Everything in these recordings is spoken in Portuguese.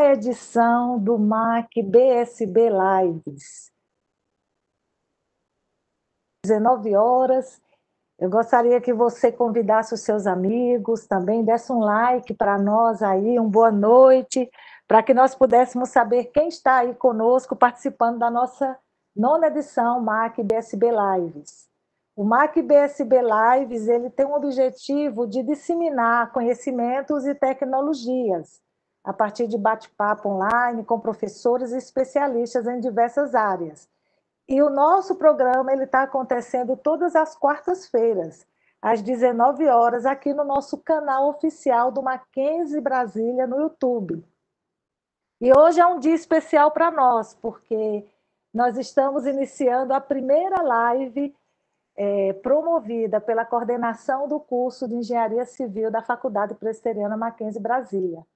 edição do MAC BSB Lives. 19 horas. Eu gostaria que você convidasse os seus amigos também, desse um like para nós aí, um boa noite, para que nós pudéssemos saber quem está aí conosco participando da nossa nona edição MAC BSB Lives. O MAC BSB Lives ele tem um objetivo de disseminar conhecimentos e tecnologias a partir de bate-papo online com professores e especialistas em diversas áreas. E o nosso programa ele está acontecendo todas as quartas-feiras, às 19 horas, aqui no nosso canal oficial do Mackenzie Brasília no YouTube. E hoje é um dia especial para nós, porque nós estamos iniciando a primeira live é, promovida pela coordenação do curso de Engenharia Civil da Faculdade Presbiteriana Mackenzie Brasília.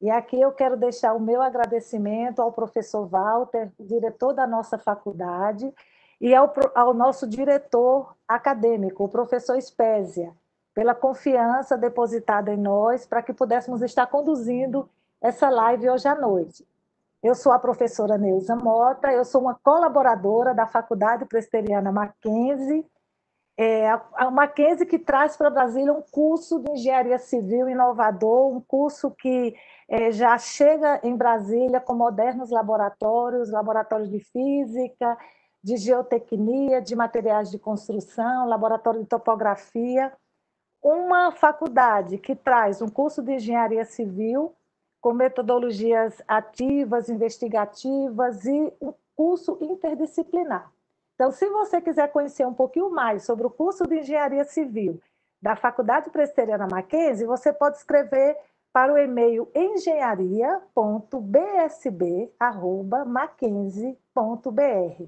E aqui eu quero deixar o meu agradecimento ao professor Walter, diretor da nossa faculdade, e ao, ao nosso diretor acadêmico, o professor Spésia, pela confiança depositada em nós para que pudéssemos estar conduzindo essa live hoje à noite. Eu sou a professora Neuza Mota, eu sou uma colaboradora da Faculdade Presteriana Mackenzie, é, a Mackenzie que traz para Brasília um curso de engenharia civil inovador, um curso que é, já chega em Brasília com modernos laboratórios, laboratórios de física, de geotecnia, de materiais de construção, laboratório de topografia, uma faculdade que traz um curso de engenharia civil com metodologias ativas, investigativas e um curso interdisciplinar. Então, se você quiser conhecer um pouquinho mais sobre o curso de Engenharia Civil da Faculdade Presbiteriana Mackenzie, você pode escrever para o e-mail engenharia.bsb.mackenzie.br.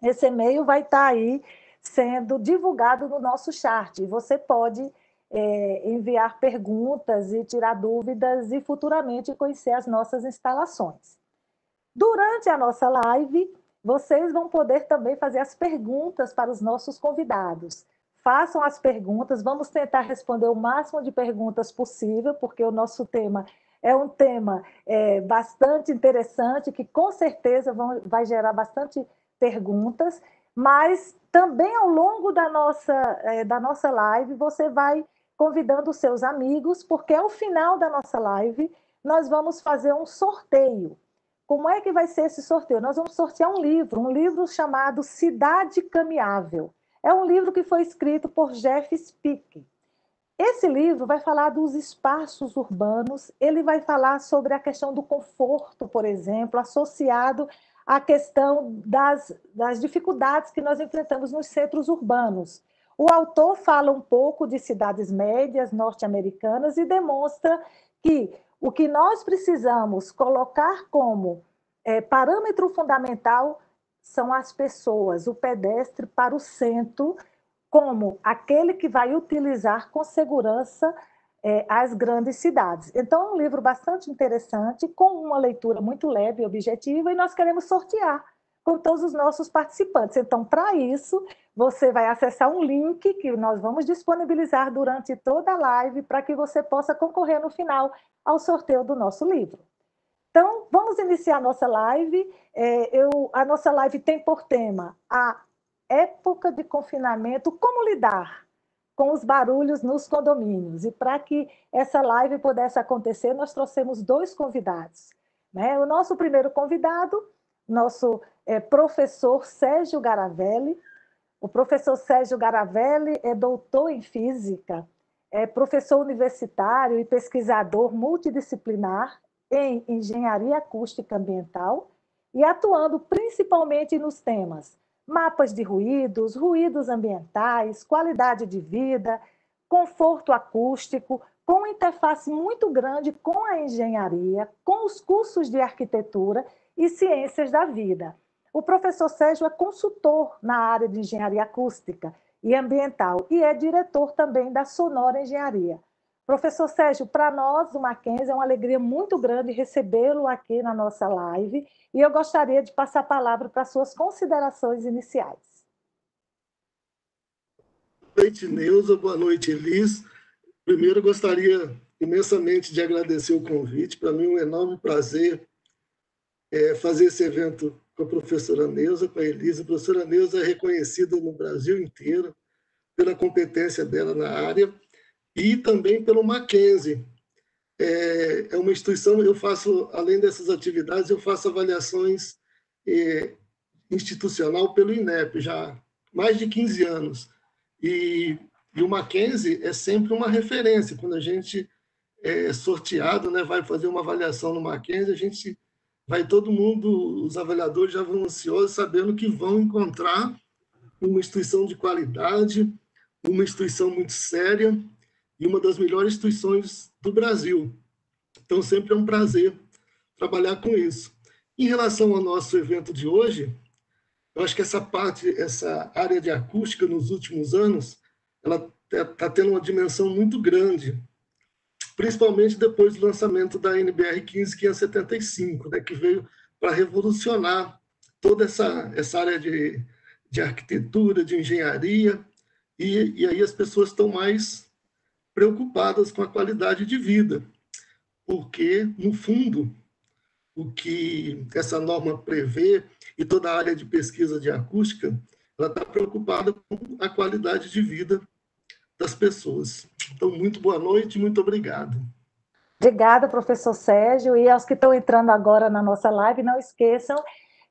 Esse e-mail vai estar aí sendo divulgado no nosso chat. Você pode é, enviar perguntas e tirar dúvidas e futuramente conhecer as nossas instalações. Durante a nossa live, vocês vão poder também fazer as perguntas para os nossos convidados. Façam as perguntas, vamos tentar responder o máximo de perguntas possível, porque o nosso tema é um tema é, bastante interessante, que com certeza vão, vai gerar bastante perguntas, mas também ao longo da nossa, é, da nossa live você vai convidando os seus amigos, porque ao final da nossa live nós vamos fazer um sorteio. Como é que vai ser esse sorteio? Nós vamos sortear um livro, um livro chamado Cidade Caminhável. É um livro que foi escrito por Jeff Spick. Esse livro vai falar dos espaços urbanos, ele vai falar sobre a questão do conforto, por exemplo, associado à questão das, das dificuldades que nós enfrentamos nos centros urbanos. O autor fala um pouco de cidades médias norte-americanas e demonstra que o que nós precisamos colocar como é, parâmetro fundamental são as pessoas, o pedestre para o centro, como aquele que vai utilizar com segurança é, as grandes cidades. Então, é um livro bastante interessante, com uma leitura muito leve e objetiva, e nós queremos sortear com todos os nossos participantes. Então, para isso, você vai acessar um link que nós vamos disponibilizar durante toda a live para que você possa concorrer no final ao sorteio do nosso livro. Então, vamos iniciar a nossa live. É, eu, a nossa live tem por tema a época de confinamento, como lidar com os barulhos nos condomínios. E para que essa live pudesse acontecer, nós trouxemos dois convidados. Né? O nosso primeiro convidado, nosso é, professor Sérgio Garavelli. O professor Sérgio Garavelli é doutor em física, é professor universitário e pesquisador multidisciplinar em engenharia acústica ambiental e atuando principalmente nos temas mapas de ruídos, ruídos ambientais, qualidade de vida, conforto acústico, com interface muito grande com a engenharia, com os cursos de arquitetura e ciências da vida. O professor Sérgio é consultor na área de engenharia acústica e ambiental e é diretor também da Sonora Engenharia. Professor Sérgio, para nós do Mackenzie é uma alegria muito grande recebê-lo aqui na nossa live e eu gostaria de passar a palavra para suas considerações iniciais. Boa noite, Neuza. Boa noite, Elis. Primeiro, gostaria imensamente de agradecer o convite. Para mim, é um enorme prazer é, fazer esse evento com a professora Neuza, com a Elisa. A professora Neuza é reconhecida no Brasil inteiro pela competência dela na área e também pelo Mackenzie. É, é uma instituição, eu faço, além dessas atividades, eu faço avaliações é, institucional pelo INEP já mais de 15 anos. E, e o Mackenzie é sempre uma referência. Quando a gente é sorteado, né, vai fazer uma avaliação no Mackenzie, a gente vai todo mundo, os avaliadores já vão ansiosos, sabendo que vão encontrar uma instituição de qualidade, uma instituição muito séria e uma das melhores instituições do Brasil. Então, sempre é um prazer trabalhar com isso. Em relação ao nosso evento de hoje, eu acho que essa parte, essa área de acústica nos últimos anos, ela está tendo uma dimensão muito grande, principalmente depois do lançamento da NBR 15575, né, que veio para revolucionar toda essa, essa área de, de arquitetura, de engenharia, e, e aí as pessoas estão mais preocupadas com a qualidade de vida, porque, no fundo, o que essa norma prevê e toda a área de pesquisa de acústica, ela está preocupada com a qualidade de vida das pessoas. Então, muito boa noite, muito obrigado. Obrigada, professor Sérgio, e aos que estão entrando agora na nossa live, não esqueçam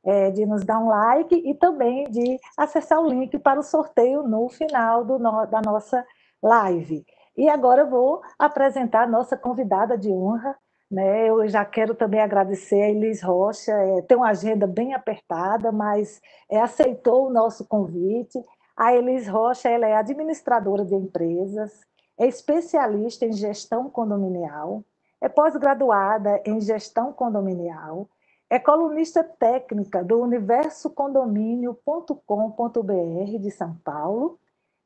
é, de nos dar um like e também de acessar o link para o sorteio no final do, da nossa live. E agora eu vou apresentar a nossa convidada de honra, né? Eu já quero também agradecer a Elis Rocha, é, tem uma agenda bem apertada, mas é, aceitou o nosso convite. A Elis Rocha ela é administradora de empresas, é especialista em gestão condominial, é pós-graduada em gestão condominial, é colunista técnica do universocondomínio.com.br de São Paulo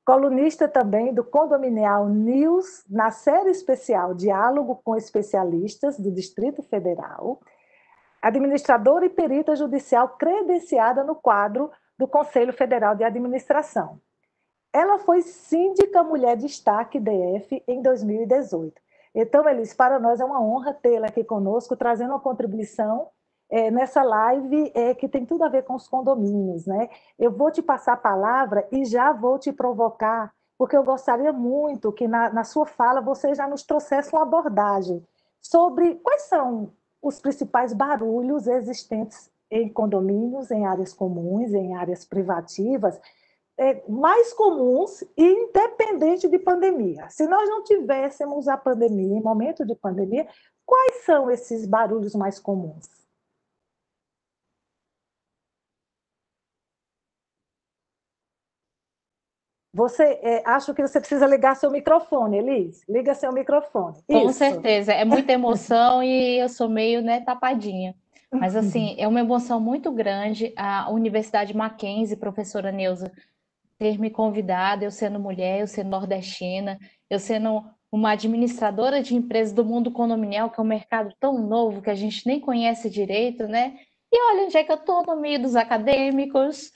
colunista também do Condominial News, na série especial Diálogo com Especialistas do Distrito Federal, administradora e perita judicial credenciada no quadro do Conselho Federal de Administração. Ela foi síndica mulher destaque DF em 2018. Então, Elis, para nós é uma honra tê-la aqui conosco, trazendo uma contribuição é, nessa live é, que tem tudo a ver com os condomínios. Né? Eu vou te passar a palavra e já vou te provocar, porque eu gostaria muito que na, na sua fala você já nos trouxesse uma abordagem sobre quais são os principais barulhos existentes em condomínios, em áreas comuns, em áreas privativas, é, mais comuns e independente de pandemia. Se nós não tivéssemos a pandemia, em momento de pandemia, quais são esses barulhos mais comuns? Você é, acho que você precisa ligar seu microfone, Elis. Liga seu microfone. Com Isso. certeza, é muita emoção e eu sou meio né, tapadinha. Mas assim, é uma emoção muito grande a Universidade Mackenzie, professora Neuza, ter me convidado, eu sendo mulher, eu sendo nordestina, eu sendo uma administradora de empresas do mundo condominial, que é um mercado tão novo que a gente nem conhece direito, né? E olha onde é que eu estou no meio dos acadêmicos,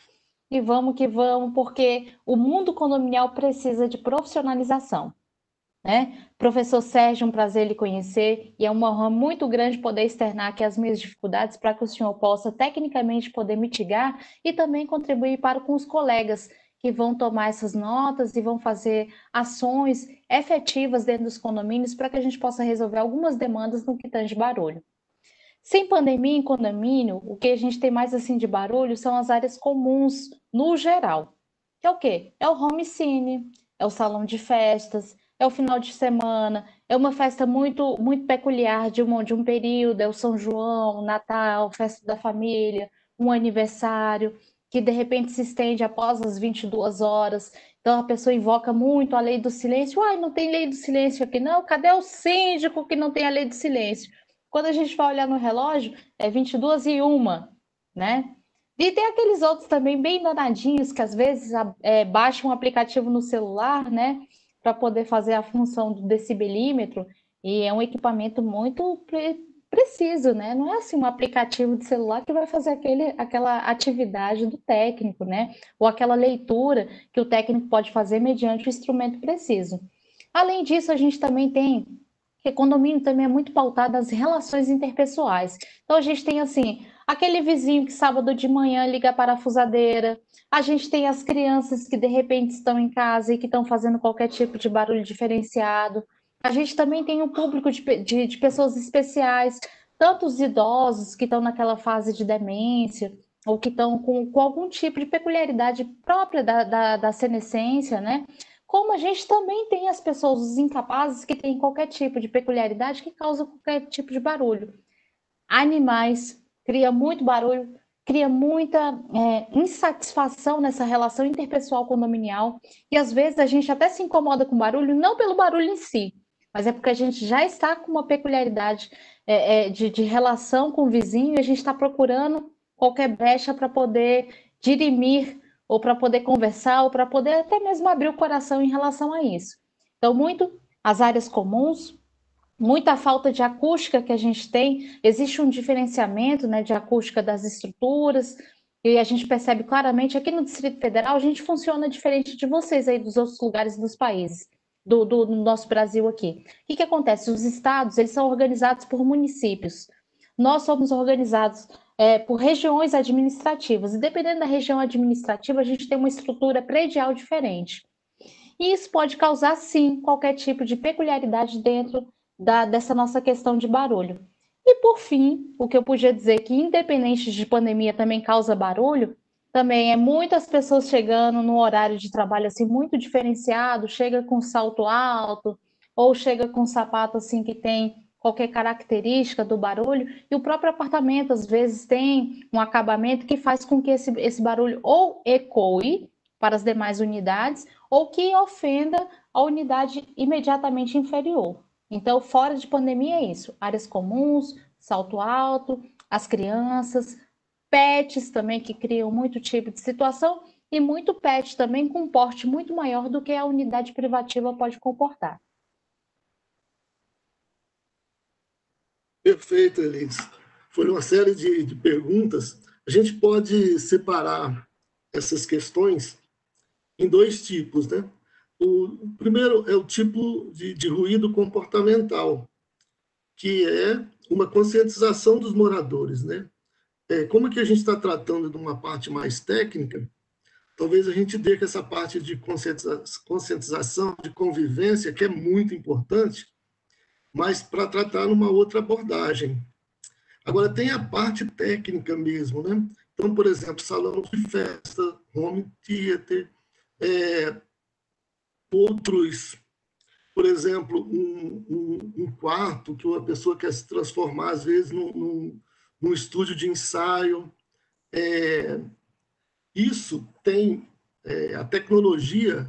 e vamos que vamos, porque o mundo condominial precisa de profissionalização. Né? Professor Sérgio, um prazer lhe conhecer e é uma honra muito grande poder externar aqui as minhas dificuldades para que o senhor possa tecnicamente poder mitigar e também contribuir para com os colegas que vão tomar essas notas e vão fazer ações efetivas dentro dos condomínios para que a gente possa resolver algumas demandas no que tange barulho. Sem pandemia em condomínio, o que a gente tem mais assim de barulho são as áreas comuns no geral. Que é o quê? É o home cine, é o salão de festas, é o final de semana, é uma festa muito muito peculiar de um, de um período, é o São João, Natal, festa da família, um aniversário, que de repente se estende após as 22 horas. Então a pessoa invoca muito a lei do silêncio. Ai, não tem lei do silêncio aqui. Não, cadê o síndico que não tem a lei do silêncio? Quando a gente vai olhar no relógio, é 22 e 1, né? E tem aqueles outros também bem danadinhos que às vezes é, baixam um aplicativo no celular, né? Para poder fazer a função do decibelímetro. E é um equipamento muito pre preciso, né? Não é assim um aplicativo de celular que vai fazer aquele, aquela atividade do técnico, né? Ou aquela leitura que o técnico pode fazer mediante o instrumento preciso. Além disso, a gente também tem Porque condomínio também é muito pautado nas relações interpessoais. Então a gente tem assim, aquele vizinho que sábado de manhã liga a parafusadeira, a gente tem as crianças que de repente estão em casa e que estão fazendo qualquer tipo de barulho diferenciado. A gente também tem um público de, de, de pessoas especiais, tanto os idosos que estão naquela fase de demência, ou que estão com, com, algum tipo de peculiaridade própria da, da, da senescência, né? Como a gente também tem as pessoas, os incapazes, que têm qualquer tipo de peculiaridade que causa qualquer tipo de barulho. Animais, cria muito barulho, cria muita é, insatisfação nessa relação interpessoal condominial, e às vezes a gente até se incomoda com barulho, não pelo barulho em si, mas é porque a gente já está com uma peculiaridade é, é, de, de relação com o vizinho e a gente está procurando qualquer brecha para poder dirimir ou para poder conversar, ou para poder até mesmo abrir o coração em relação a isso. Então, muito as áreas comuns, muita falta de acústica que a gente tem, existe um diferenciamento né, de acústica das estruturas, e a gente percebe claramente aqui no Distrito Federal, a gente funciona diferente de vocês aí dos outros lugares dos países, do, do, do nosso Brasil aqui. O que, que acontece? Os estados, eles são organizados por municípios. Nós somos organizados é, por regiões administrativas. E dependendo da região administrativa, a gente tem uma estrutura predial diferente. E isso pode causar, sim, qualquer tipo de peculiaridade dentro da, dessa nossa questão de barulho. E por fim, o que eu podia dizer que, independente de pandemia, também causa barulho, também é muitas pessoas chegando no horário de trabalho assim muito diferenciado, chega com salto alto, ou chega com sapato assim que tem qualquer característica do barulho, e o próprio apartamento às vezes tem um acabamento que faz com que esse, esse barulho ou ecoe para as demais unidades, ou que ofenda a unidade imediatamente inferior. Então, fora de pandemia é isso: áreas comuns, salto alto, as crianças, pets também que criam muito tipo de situação, e muito pet também com um porte muito maior do que a unidade privativa pode comportar. Perfeito, Elis. Foi uma série de, de perguntas. A gente pode separar essas questões em dois tipos, né? O primeiro é o tipo de, de ruído comportamental, que é uma conscientização dos moradores, né? É, como é que a gente está tratando de uma parte mais técnica, talvez a gente dê que essa parte de conscientização, de convivência, que é muito importante, mas para tratar numa outra abordagem. Agora, tem a parte técnica mesmo, né? Então, por exemplo, salão de festa, home theater, é, outros, por exemplo, um, um, um, quarto que uma pessoa quer se transformar, às vezes, num, num, num estúdio de ensaio. É, isso tem é, a tecnologia,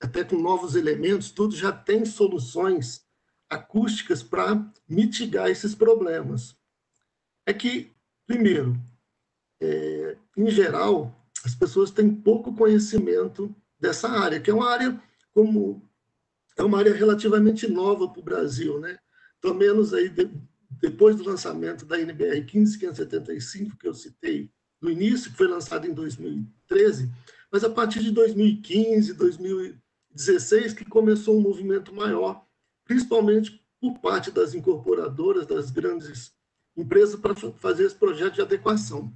até com novos elementos, tudo já tem soluções acústicas para mitigar esses problemas. É que, primeiro, é, em geral, as pessoas têm pouco conhecimento dessa área, que é uma área como é uma área relativamente nova para o Brasil, né? Pelo menos aí de, depois do lançamento da NBR 15575 que eu citei no início, que foi lançado em 2013, mas a partir de 2015, 2016 que começou um movimento maior principalmente por parte das incorporadoras, das grandes empresas, para fazer esse projeto de adequação.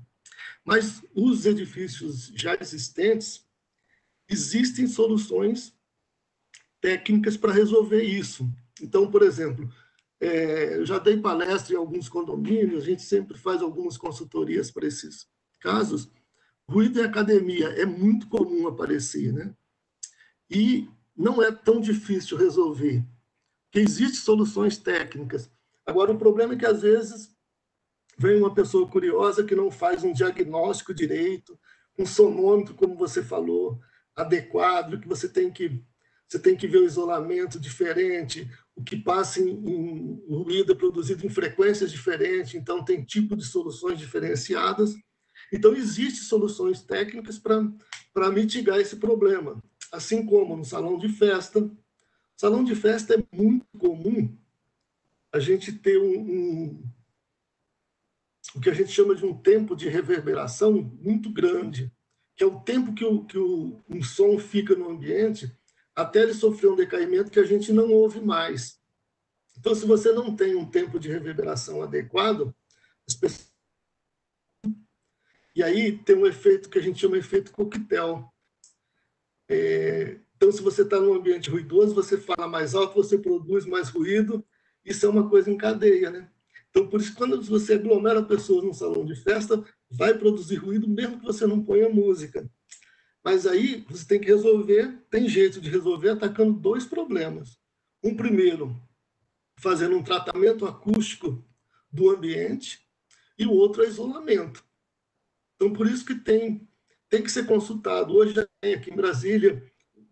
Mas os edifícios já existentes, existem soluções técnicas para resolver isso. Então, por exemplo, é, eu já dei palestra em alguns condomínios, a gente sempre faz algumas consultorias para esses casos. Ruído em academia é muito comum aparecer, né? E não é tão difícil resolver que existem soluções técnicas. Agora, o problema é que, às vezes, vem uma pessoa curiosa que não faz um diagnóstico direito, um sonômetro, como você falou, adequado, que você tem que você tem que ver o isolamento diferente, o que passa em, em ruído é produzido em frequências diferentes, então tem tipo de soluções diferenciadas. Então, existem soluções técnicas para mitigar esse problema. Assim como no salão de festa, Salão de festa é muito comum a gente ter um, um, o que a gente chama de um tempo de reverberação muito grande, que é o tempo que, o, que o, um som fica no ambiente até ele sofrer um decaimento que a gente não ouve mais. Então, se você não tem um tempo de reverberação adequado, as pessoas... e aí tem um efeito que a gente chama de efeito coquetel. É... Então, se você está num ambiente ruidoso, você fala mais alto, você produz mais ruído, isso é uma coisa em cadeia, né? Então, por isso, quando você aglomera pessoas num salão de festa, vai produzir ruído, mesmo que você não ponha música. Mas aí você tem que resolver, tem jeito de resolver atacando dois problemas. Um primeiro, fazendo um tratamento acústico do ambiente, e o outro é isolamento. Então, por isso que tem, tem que ser consultado. Hoje, aqui em Brasília,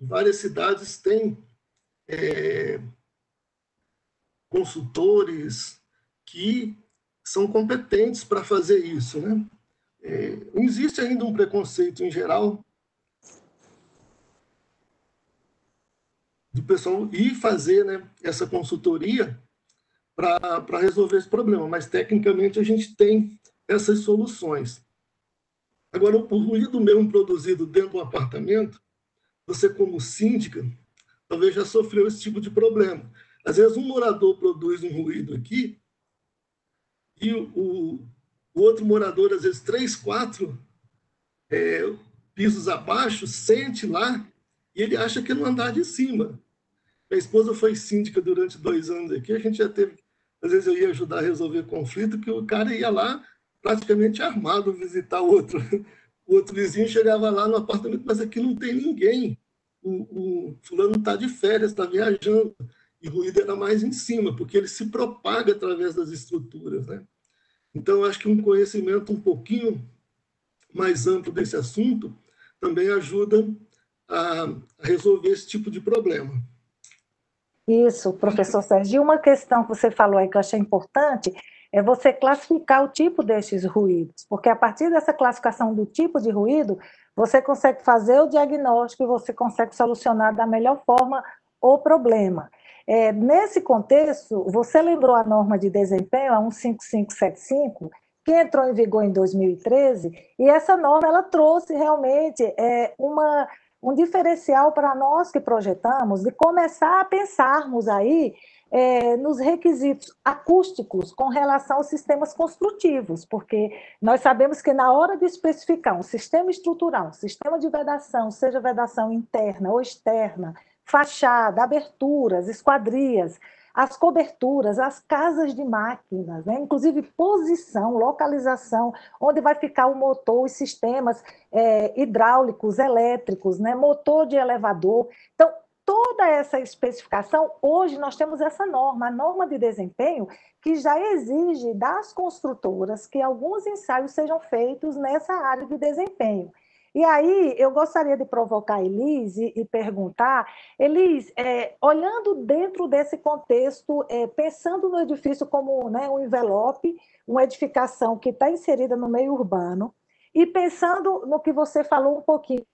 várias cidades têm é, consultores que são competentes para fazer isso. Né? É, existe ainda um preconceito em geral do pessoal ir fazer né, essa consultoria para resolver esse problema, mas tecnicamente a gente tem essas soluções. Agora, o ruído mesmo produzido dentro do apartamento, você como síndica, talvez já sofreu esse tipo de problema. Às vezes um morador produz um ruído aqui e o, o outro morador, às vezes três, quatro é, pisos abaixo, sente lá e ele acha que é no andar de cima. Minha esposa foi síndica durante dois anos aqui, a gente já teve às vezes eu ia ajudar a resolver conflito, que o cara ia lá praticamente armado visitar o outro. O outro vizinho chegava lá no apartamento, mas aqui não tem ninguém. O, o fulano está de férias, está viajando. E o ruído era mais em cima, porque ele se propaga através das estruturas. Né? Então, acho que um conhecimento um pouquinho mais amplo desse assunto também ajuda a, a resolver esse tipo de problema. Isso, professor Sérgio. E uma questão que você falou aí que eu achei importante é você classificar o tipo destes ruídos, porque a partir dessa classificação do tipo de ruído, você consegue fazer o diagnóstico e você consegue solucionar da melhor forma o problema. É, nesse contexto, você lembrou a norma de desempenho, a 15575, que entrou em vigor em 2013, e essa norma ela trouxe realmente é, uma um diferencial para nós que projetamos de começar a pensarmos aí é, nos requisitos acústicos com relação aos sistemas construtivos, porque nós sabemos que na hora de especificar um sistema estrutural, um sistema de vedação, seja vedação interna ou externa, fachada, aberturas, esquadrias, as coberturas, as casas de máquinas, né? inclusive posição, localização, onde vai ficar o motor, os sistemas é, hidráulicos, elétricos, né? motor de elevador. Então, toda essa especificação, hoje nós temos essa norma, a norma de desempenho, que já exige das construtoras que alguns ensaios sejam feitos nessa área de desempenho. E aí eu gostaria de provocar a Elise e perguntar, Elise, é, olhando dentro desse contexto, é, pensando no edifício como né, um envelope, uma edificação que está inserida no meio urbano, e pensando no que você falou um pouquinho,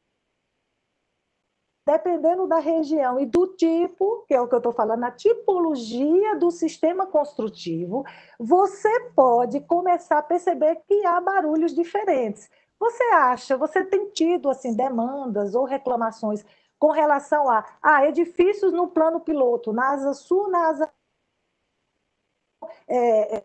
dependendo da região e do tipo, que é o que eu estou falando, a tipologia do sistema construtivo, você pode começar a perceber que há barulhos diferentes. Você acha, você tem tido assim demandas ou reclamações com relação a, a edifícios no plano piloto, na asa sul, na asa é, é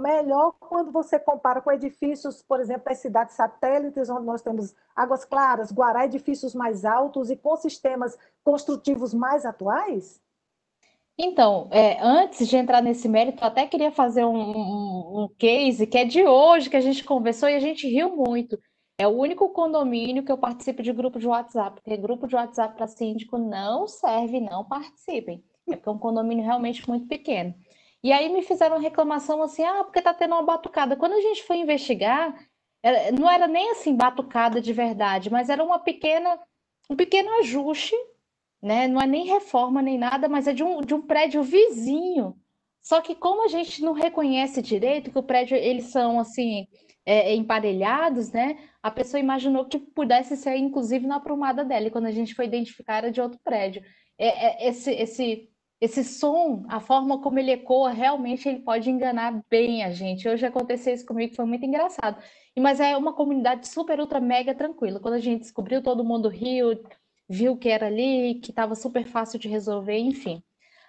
melhor quando você compara com edifícios, por exemplo, das cidades satélites, onde nós temos Águas Claras, Guará, edifícios mais altos e com sistemas construtivos mais atuais? Então, é, antes de entrar nesse mérito, eu até queria fazer um, um, um, case que é de hoje, que a gente conversou e a gente riu muito. É o único condomínio que eu participo de grupo de WhatsApp, porque grupo de WhatsApp para síndico não serve, não participem. É porque é um condomínio realmente muito pequeno. E aí me fizeram reclamação assim, ah, porque tá tendo uma batucada. Quando a gente foi investigar, não era nem assim batucada de verdade, mas era uma pequena, um pequeno ajuste né? Não é nem reforma nem nada, mas é de um, de um prédio vizinho. Só que como a gente não reconhece direito que o prédio eles são assim é, é, emparelhados, né? A pessoa imaginou que pudesse ser inclusive na aprumada dela. E quando a gente foi identificar era de outro prédio. É, é, esse esse esse som, a forma como ele ecoa, realmente ele pode enganar bem a gente. Hoje aconteceu isso comigo, foi muito engraçado. Mas é uma comunidade super, ultra, mega tranquila. Quando a gente descobriu, todo mundo riu, viu que era ali, que estava super fácil de resolver, enfim.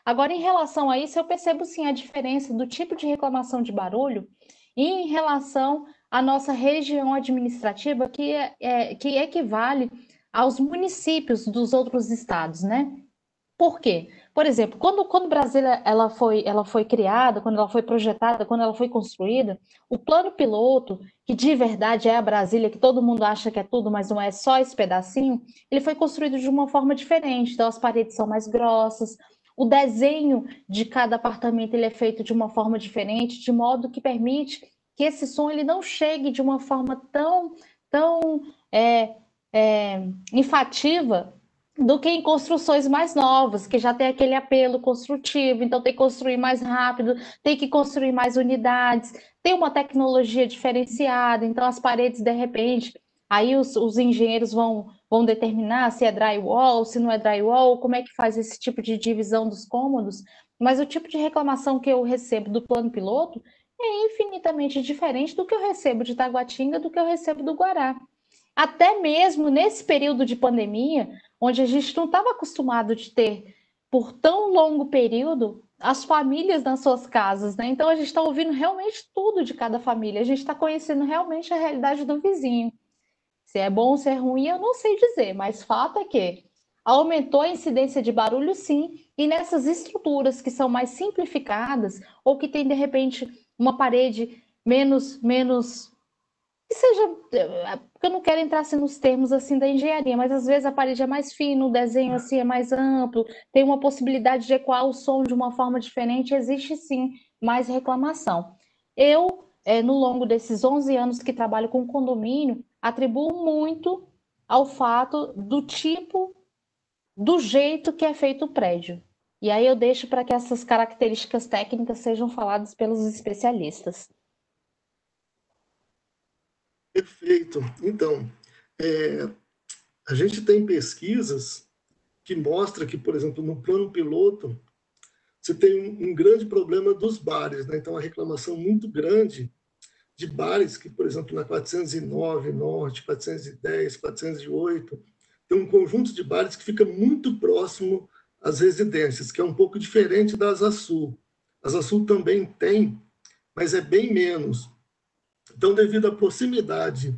Agora, em relação a isso, eu percebo sim a diferença do tipo de reclamação de barulho em relação à nossa região administrativa, que, é, é que equivale aos municípios dos outros estados, né? Por quê? Por exemplo, quando, quando Brasília ela foi, ela foi criada, quando ela foi projetada, quando ela foi construída, o plano piloto, que de verdade é a Brasília, que todo mundo acha que é tudo, mas não é só esse pedacinho, ele foi construído de uma forma diferente. Então, as paredes são mais grossas, o desenho de cada apartamento ele é feito de uma forma diferente, de modo que permite que esse som ele não chegue de uma forma tão, tão é, é, do que em construções mais novas, que já tem aquele apelo construtivo, então tem que construir mais rápido, tem que construir mais unidades, tem uma tecnologia diferenciada, então as paredes, de repente, aí os, os engenheiros vão, vão determinar se é drywall, se não é drywall, como é que faz esse tipo de divisão dos cômodos, mas o tipo de reclamação que eu recebo do plano piloto é infinitamente diferente do que eu recebo de Taguatinga, do que eu recebo do Guará. Até mesmo nesse período de pandemia, onde a gente não estava acostumado de ter, por tão longo período, as famílias nas suas casas, né? Então a gente está ouvindo realmente tudo de cada família, a gente está conhecendo realmente a realidade do vizinho. Se é bom ou se é ruim, eu não sei dizer, mas fato é que aumentou a incidência de barulho, sim, e nessas estruturas que são mais simplificadas ou que tem de repente uma parede menos menos que seja, eh, porque eu não quero entrar assim, nos termos assim da engenharia, mas às vezes a parede é mais fina, o desenho assim é mais amplo, tem uma possibilidade de ecoar o som de uma forma diferente, existe sim mais reclamação. Eu, é, no longo desses 11 anos que trabalho com condomínio, atribuo muito ao fato do tipo, do jeito que é feito o prédio. E aí eu deixo para que essas características técnicas sejam faladas pelos especialistas. Perfeito. Então, é, a gente tem pesquisas que mostram que, por exemplo, no plano piloto, você tem um, um grande problema dos bares, né? Então, a reclamação muito grande de bares que, por exemplo, na 409 Norte, 410, 408, tem um conjunto de bares que fica muito próximo às residências, que é um pouco diferente da Asa Sul. A Sul também tem, mas é bem menos. Então, devido à proximidade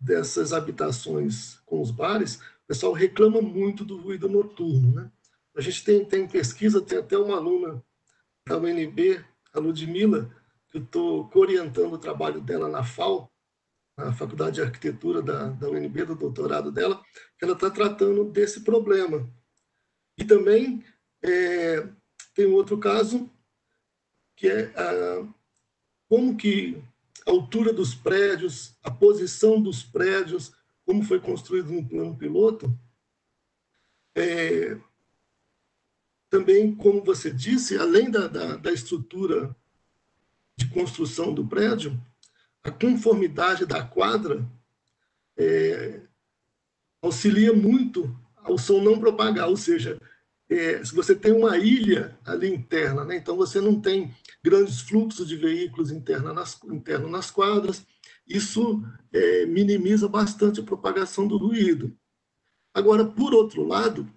dessas habitações com os bares, o pessoal reclama muito do ruído noturno. Né? A gente tem, tem pesquisa, tem até uma aluna da UNB, a Ludmilla, que eu estou orientando o trabalho dela na FAO, na Faculdade de Arquitetura da, da UNB, do doutorado dela, que ela está tratando desse problema. E também é, tem outro caso, que é a, como que a altura dos prédios, a posição dos prédios, como foi construído no plano piloto. É, também, como você disse, além da, da, da estrutura de construção do prédio, a conformidade da quadra é, auxilia muito ao som não propagar, ou seja, é, se você tem uma ilha ali interna, né, então você não tem grandes fluxos de veículos internos nas, interno nas quadras, isso é, minimiza bastante a propagação do ruído. Agora, por outro lado,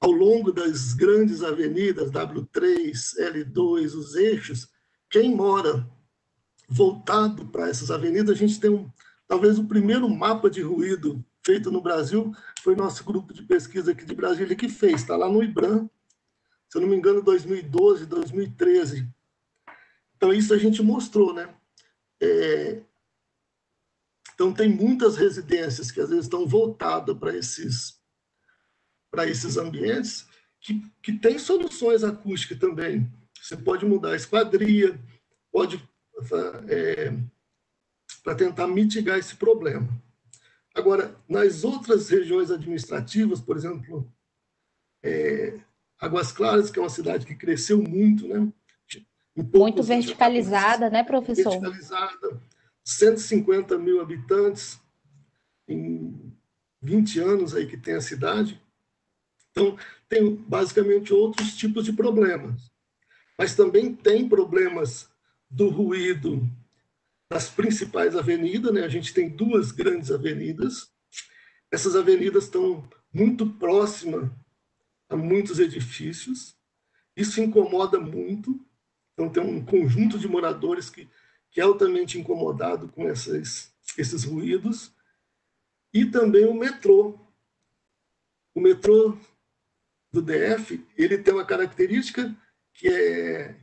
ao longo das grandes avenidas, W3, L2, os eixos, quem mora voltado para essas avenidas, a gente tem um, talvez o primeiro mapa de ruído feito no Brasil, foi nosso grupo de pesquisa aqui de Brasília que fez, está lá no IBRAM, se eu não me engano, 2012, 2013. Então, isso a gente mostrou, né? É... Então, tem muitas residências que às vezes estão voltadas para esses, esses ambientes que, que tem soluções acústicas também. Você pode mudar a esquadria, pode é, para tentar mitigar esse problema. Agora, nas outras regiões administrativas, por exemplo, é, Águas Claras, que é uma cidade que cresceu muito, né? Muito verticalizada, né, professor? Verticalizada, 150 mil habitantes em 20 anos aí que tem a cidade. Então, tem basicamente outros tipos de problemas. Mas também tem problemas do ruído das principais avenidas, né? A gente tem duas grandes avenidas. Essas avenidas estão muito próximas a muitos edifícios Isso incomoda muito. Então, tem um conjunto de moradores que, que é altamente incomodado com essas, esses ruídos. E também o metrô. O metrô do DF, ele tem uma característica que é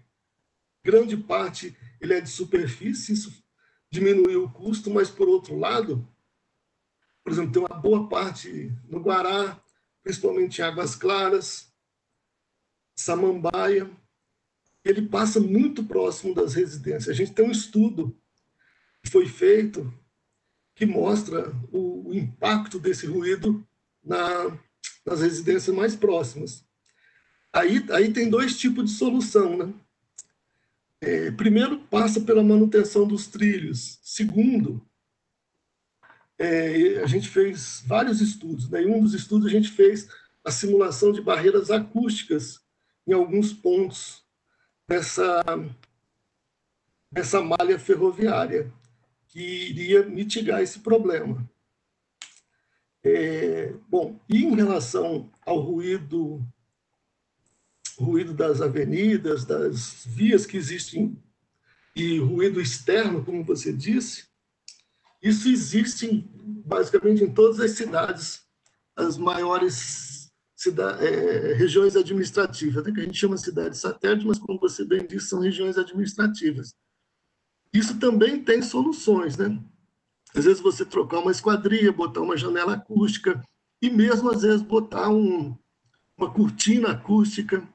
grande parte ele é de superfície, isso diminuiu o custo, mas por outro lado, por exemplo, tem uma boa parte no Guará, principalmente em Águas Claras, Samambaia, ele passa muito próximo das residências. A gente tem um estudo que foi feito que mostra o, o impacto desse ruído na, nas residências mais próximas. Aí, aí tem dois tipos de solução, né? É, primeiro, passa pela manutenção dos trilhos. Segundo, é, a gente fez vários estudos. Né? Em um dos estudos, a gente fez a simulação de barreiras acústicas em alguns pontos dessa, dessa malha ferroviária, que iria mitigar esse problema. É, bom, e em relação ao ruído, ruído das avenidas, das vias que existem, e ruído externo, como você disse, isso existe basicamente em todas as cidades, as maiores cidade, é, regiões administrativas, né, que a gente chama de cidades satélites, mas como você bem disse, são regiões administrativas. Isso também tem soluções, né? Às vezes você trocar uma esquadria, botar uma janela acústica, e mesmo às vezes botar um, uma cortina acústica,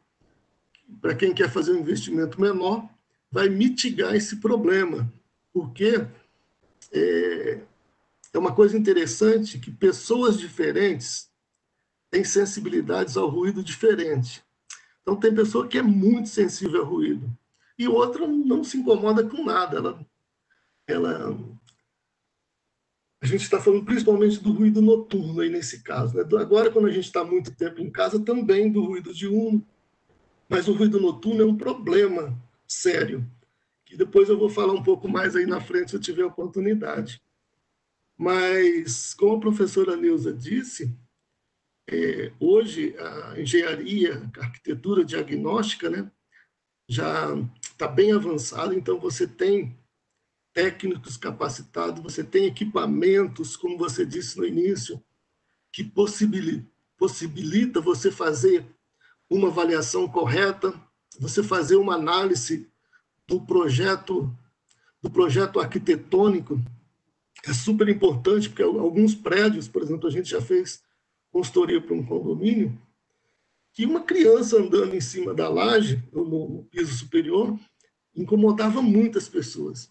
para quem quer fazer um investimento menor, vai mitigar esse problema, porque é, é uma coisa interessante que pessoas diferentes têm sensibilidades ao ruído diferente. Então, tem pessoa que é muito sensível ao ruído e outra não se incomoda com nada. Ela, ela a gente está falando principalmente do ruído noturno aí nesse caso. Né? Agora, quando a gente está muito tempo em casa, também do ruído diurno, mas o ruído noturno é um problema sério que depois eu vou falar um pouco mais aí na frente se eu tiver oportunidade. Mas, como a professora Neuza disse, é, hoje a engenharia, a arquitetura diagnóstica, né, já está bem avançada, então você tem técnicos capacitados, você tem equipamentos, como você disse no início, que possibilita, possibilita você fazer uma avaliação correta, você fazer uma análise do projeto do projeto arquitetônico. É super importante, porque alguns prédios, por exemplo, a gente já fez consultoria para um condomínio, que uma criança andando em cima da laje, no piso superior, incomodava muitas pessoas.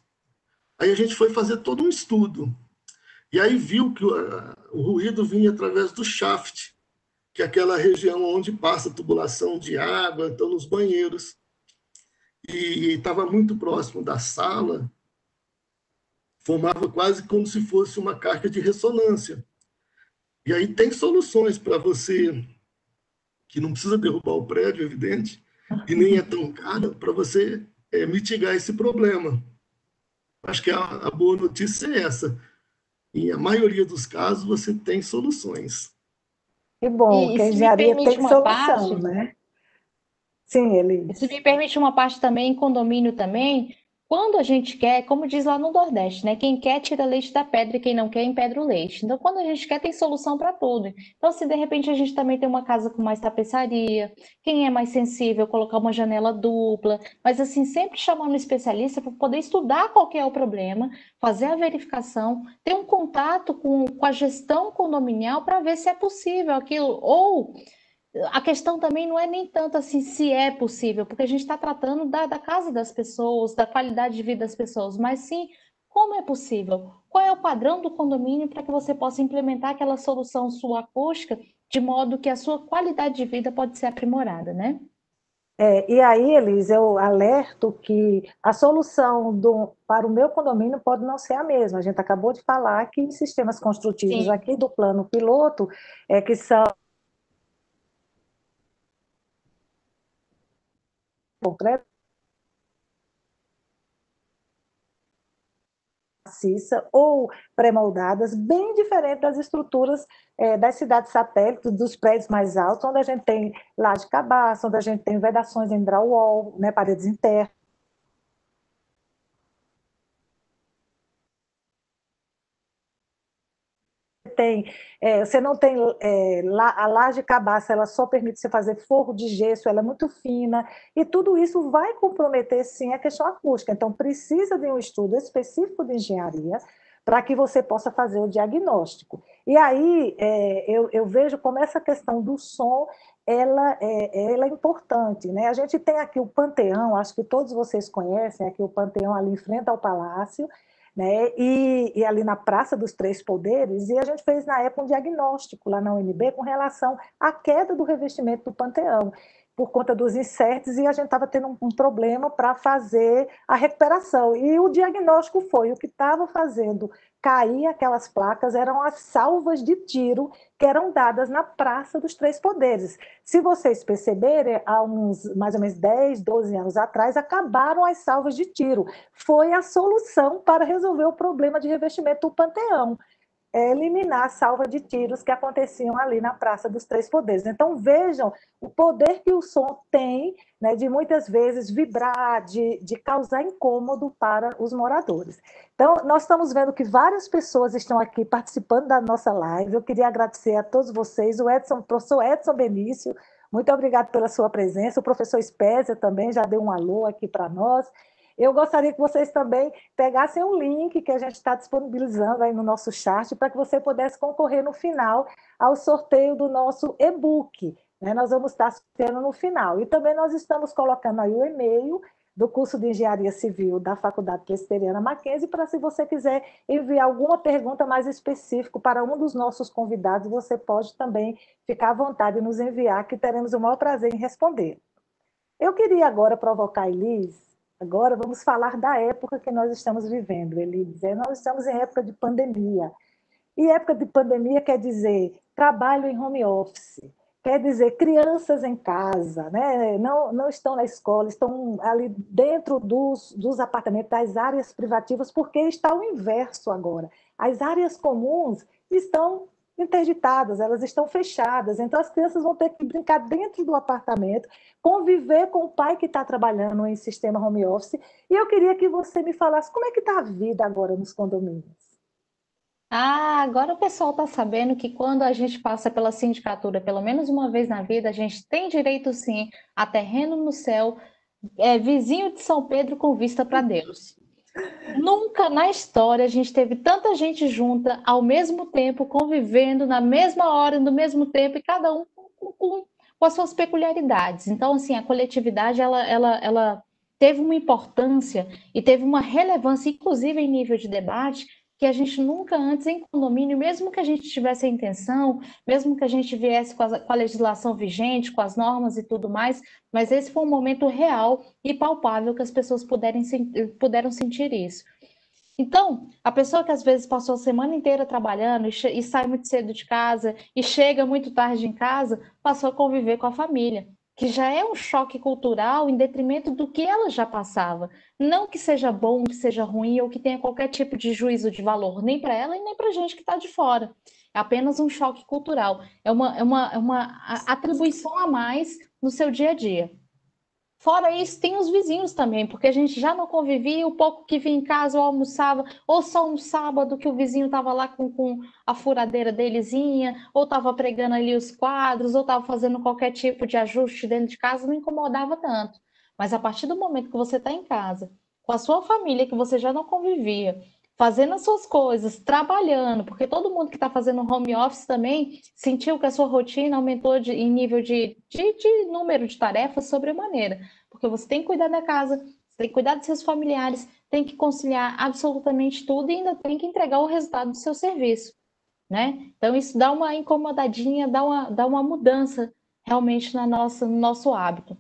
Aí a gente foi fazer todo um estudo. E aí viu que o, o ruído vinha através do shaft, que é aquela região onde passa a tubulação de água, então nos banheiros e estava muito próximo da sala, formava quase como se fosse uma carga de ressonância. E aí tem soluções para você, que não precisa derrubar o prédio, evidente, e nem é tão caro, para você é, mitigar esse problema. Acho que a, a boa notícia é essa. Em a maioria dos casos, você tem soluções. Que bom, e, que a engenharia tem solução, parte, né? Sim, ele. Se me permite uma parte também, em condomínio também, quando a gente quer, como diz lá no Nordeste, né? Quem quer tira leite da pedra e quem não quer empedra o leite. Então, quando a gente quer, tem solução para tudo. Então, se de repente a gente também tem uma casa com mais tapeçaria, quem é mais sensível, colocar uma janela dupla, mas assim, sempre chamando um especialista para poder estudar qual é o problema, fazer a verificação, ter um contato com, com a gestão condominial para ver se é possível aquilo. Ou a questão também não é nem tanto assim se é possível, porque a gente está tratando da, da, casa das pessoas, da qualidade de vida das pessoas, mas sim como é possível, qual é o padrão do condomínio para que você possa implementar aquela solução sua acústica de modo que a sua qualidade de vida pode ser aprimorada, né? É, e aí, Elis, eu alerto que a solução do, para o meu condomínio pode não ser a mesma. A gente acabou de falar que sistemas construtivos Sim. aqui do plano piloto, é, que são concreto maciça ou pré-moldadas, bem diferente das estruturas é, das cidades satélites, dos prédios mais altos, onde a gente tem laje cabaça, onde a gente tem vedações em drywall, né, paredes internas. Tem, é, você não tem é, a laje cabaça, ela só permite você fazer forro de gesso, ela é muito fina, e tudo isso vai comprometer sim a questão acústica. Então, precisa de um estudo específico de engenharia para que você possa fazer o diagnóstico. E aí é, eu, eu, vejo como essa questão do som ela é, ela é importante. Né? A gente tem aqui o Panteão, acho que todos vocês conhecem, aqui o Panteão ali em frente ao Palácio, né? E, e, ali na Praça dos Três Poderes, e a gente fez na época um diagnóstico lá na UNB com relação à queda do revestimento do Panteão por conta dos insetos e a gente estava tendo um, um problema para fazer a recuperação. E o diagnóstico foi o que estava fazendo cair aquelas placas eram as salvas de tiro que eram dadas na Praça dos Três Poderes. Se vocês perceberem, há uns mais ou menos 10, 12 anos atrás, acabaram as salvas de tiro. Foi a solução para resolver o problema de revestimento do Panteão eliminar a salva de tiros que aconteciam ali na Praça dos Três Poderes. Então, vejam o poder que o som tem né, de muitas vezes vibrar, de, de causar incômodo para os moradores. Então, nós estamos vendo que várias pessoas estão aqui participando da nossa live. Eu queria agradecer a todos vocês, o Edson, o professor Edson Benício, muito obrigado pela sua presença. O professor Spésia também já deu um alô aqui para nós. Eu gostaria que vocês também pegassem o link que a gente está disponibilizando aí no nosso chat para que você pudesse concorrer no final ao sorteio do nosso e-book. Né? Nós vamos estar sorteando no final. E também nós estamos colocando aí o e-mail do curso de Engenharia Civil da Faculdade Presbiteriana Mackenzie, para se você quiser enviar alguma pergunta mais específica para um dos nossos convidados, você pode também ficar à vontade e nos enviar, que teremos o maior prazer em responder. Eu queria agora provocar a Agora vamos falar da época que nós estamos vivendo, Elise. Nós estamos em época de pandemia. E época de pandemia quer dizer trabalho em home office, quer dizer crianças em casa, né? não, não estão na escola, estão ali dentro dos, dos apartamentos, das áreas privativas, porque está o inverso agora. As áreas comuns estão interditadas, elas estão fechadas. Então, as crianças vão ter que brincar dentro do apartamento, conviver com o pai que está trabalhando em sistema home office. E eu queria que você me falasse como é que está a vida agora nos condomínios. Ah, agora o pessoal está sabendo que quando a gente passa pela sindicatura, pelo menos uma vez na vida, a gente tem direito sim a terreno no céu, é, vizinho de São Pedro com vista para Deus. Nunca na história a gente teve tanta gente junta ao mesmo tempo, convivendo na mesma hora, no mesmo tempo, e cada um com, com, com as suas peculiaridades. Então, assim, a coletividade, ela, ela, ela teve uma importância e teve uma relevância, inclusive em nível de debate, que a gente nunca antes em condomínio, mesmo que a gente tivesse a intenção, mesmo que a gente viesse com a, com a, legislação vigente, com as normas e tudo mais, mas esse foi um momento real e palpável que as pessoas puderem, puderam sentir isso. Então, a pessoa que às vezes passou a semana inteira trabalhando e, e sai muito cedo de casa e chega muito tarde em casa, passou a conviver com a família que já é um choque cultural em detrimento do que ela já passava. Não que seja bom, que seja ruim ou que tenha qualquer tipo de juízo de valor, nem para ela e nem para a gente que está de fora. É apenas um choque cultural. É uma, é uma, é uma atribuição a mais no seu dia a dia. Fora isso, tem os vizinhos também, porque a gente já não convivia, o pouco que vinha em casa ou almoçava, ou só um sábado que o vizinho estava lá com, com a furadeira delezinha, ou estava pregando ali os quadros, ou estava fazendo qualquer tipo de ajuste dentro de casa, não incomodava tanto. Mas a partir do momento que você está em casa, com a sua família, que você já não convivia, fazendo as suas coisas, trabalhando, porque todo mundo que está fazendo home office também sentiu que a sua rotina aumentou de, em nível de, de, de número de tarefas sobremaneira, porque você tem que cuidar da casa, você tem que cuidar dos seus familiares, tem que conciliar absolutamente tudo e ainda tem que entregar o resultado do seu serviço, né? Então isso dá uma incomodadinha, dá uma, dá uma mudança realmente na nossa, no nosso hábito.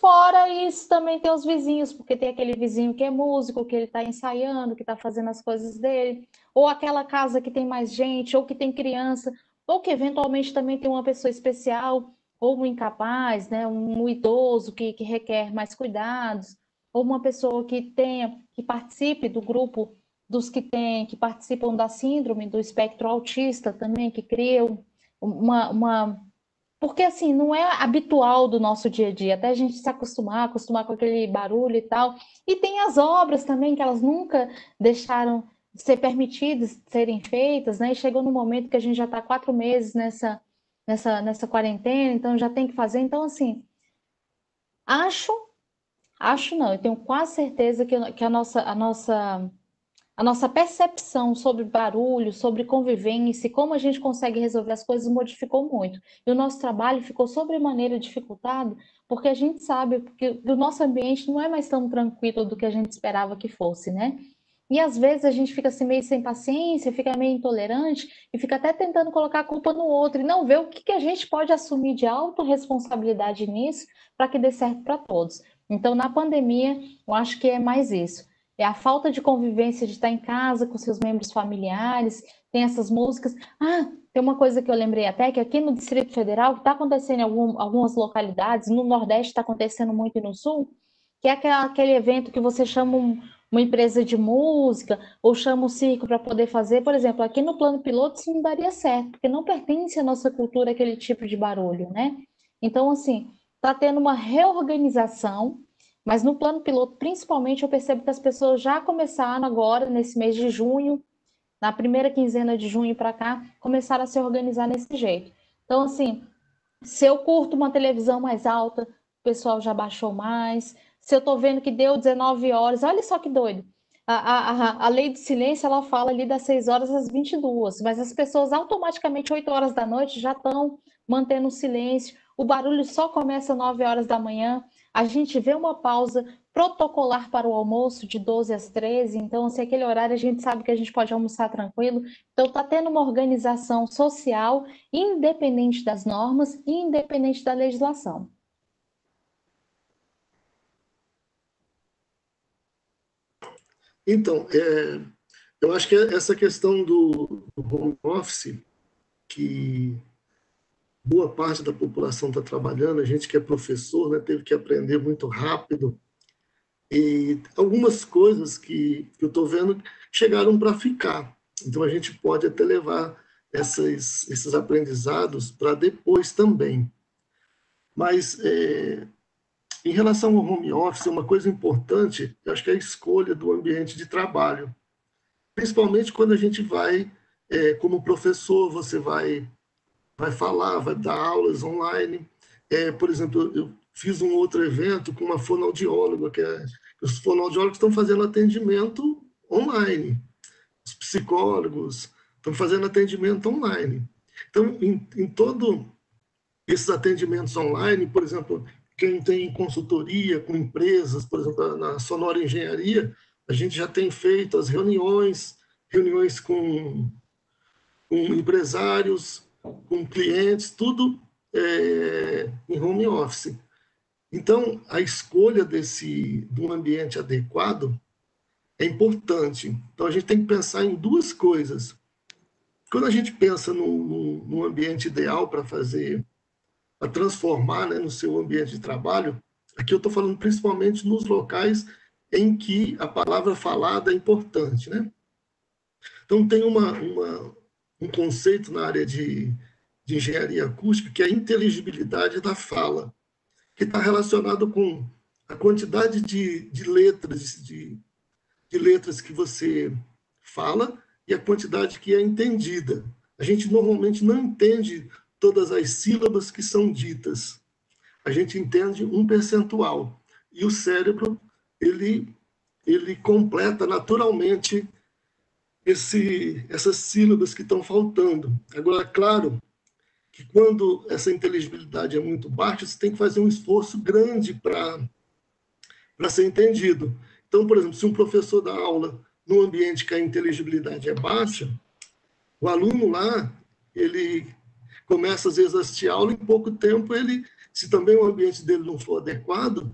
Fora isso, também tem os vizinhos, porque tem aquele vizinho que é músico, que ele está ensaiando, que está fazendo as coisas dele, ou aquela casa que tem mais gente, ou que tem criança, ou que eventualmente também tem uma pessoa especial, ou um incapaz, né, um idoso que, que requer mais cuidados, ou uma pessoa que tenha, que participe do grupo dos que têm, que participam da síndrome do espectro autista também, que criam uma, uma porque assim, não é habitual do nosso dia a dia, até a gente se acostumar, acostumar com aquele barulho e tal. E tem as obras também, que elas nunca deixaram ser permitidas serem feitas, né? E chegou no momento que a gente já está quatro meses nessa, nessa, nessa quarentena, então já tem que fazer. Então, assim, acho, acho não, eu tenho quase certeza que, que a nossa, a nossa a nossa percepção sobre barulho, sobre convivência, como a gente consegue resolver as coisas modificou muito. E o nosso trabalho ficou sobremaneira dificultado, porque a gente sabe que o nosso ambiente não é mais tão tranquilo do que a gente esperava que fosse, né? E às vezes a gente fica assim meio sem paciência, fica meio intolerante e fica até tentando colocar a culpa no outro e não ver o que, que a gente pode assumir de autorresponsabilidade nisso para que dê certo para todos. Então, na pandemia, eu acho que é mais isso é a falta de convivência de estar em casa com seus membros familiares, tem essas músicas. Ah, tem uma coisa que eu lembrei até, que aqui no Distrito Federal, que está acontecendo em algum, algumas localidades, no Nordeste está acontecendo muito e no Sul, que é aquela, aquele evento que você chama um, uma empresa de música ou chama um circo para poder fazer. Por exemplo, aqui no plano piloto isso não daria certo, porque não pertence à nossa cultura aquele tipo de barulho, né? Então, assim, está tendo uma reorganização mas no plano piloto, principalmente, eu percebo que as pessoas já começaram agora, nesse mês de junho, na primeira quinzena de junho para cá, começaram a se organizar nesse jeito. Então, assim, se eu curto uma televisão mais alta, o pessoal já baixou mais. Se eu estou vendo que deu 19 horas, olha só que doido. A, a, a, lei de silêncio, ela fala ali das 6 horas às 22, mas as pessoas automaticamente, 8 horas da noite, já estão mantendo o silêncio. O barulho só começa às 9 horas da manhã a gente vê uma pausa protocolar para o almoço de 12 às 13, então, se aquele horário a gente sabe que a gente pode almoçar tranquilo. Então, está tendo uma organização social independente das normas e independente da legislação. Então, é, eu acho que essa questão do home office, que boa parte da população está trabalhando, a gente que é professor né, teve que aprender muito rápido. E algumas coisas que, que eu estou vendo chegaram para ficar. Então, a gente pode até levar essas, esses aprendizados para depois também. Mas, é, em relação ao home office, uma coisa importante, eu acho que é a escolha do ambiente de trabalho. Principalmente quando a gente vai, é, como professor, você vai vai falar, vai dar aulas online. É, por exemplo, eu fiz um outro evento com uma fonoaudióloga, que é, os fonoaudiólogos estão fazendo atendimento online, os psicólogos estão fazendo atendimento online. Então, em, em todo esses atendimentos online, por exemplo, quem tem consultoria com empresas, por exemplo, na Sonora Engenharia, a gente já tem feito as reuniões, reuniões com, com empresários, com clientes, tudo é, em home office. Então, a escolha desse, de um ambiente adequado é importante. Então, a gente tem que pensar em duas coisas. Quando a gente pensa num, ambiente ideal para fazer, para transformar né, no seu ambiente de trabalho, aqui eu estou falando principalmente nos locais em que a palavra falada é importante. Né? Então, tem uma, uma, um conceito na área de, de engenharia acústica que é a inteligibilidade da fala, que está relacionado com a quantidade de, de letras, de, de letras que você fala e a quantidade que é entendida. A gente normalmente não entende todas as sílabas que são ditas. A gente entende um percentual. E o cérebro, ele, ele completa naturalmente esse, essas sílabas que estão faltando. Agora, claro que quando essa inteligibilidade é muito baixa, você tem que fazer um esforço grande para ser entendido. Então, por exemplo, se um professor dá aula num ambiente que a inteligibilidade é baixa, o aluno lá, ele começa às vezes a assistir aula, em pouco tempo ele, se também o ambiente dele não for adequado,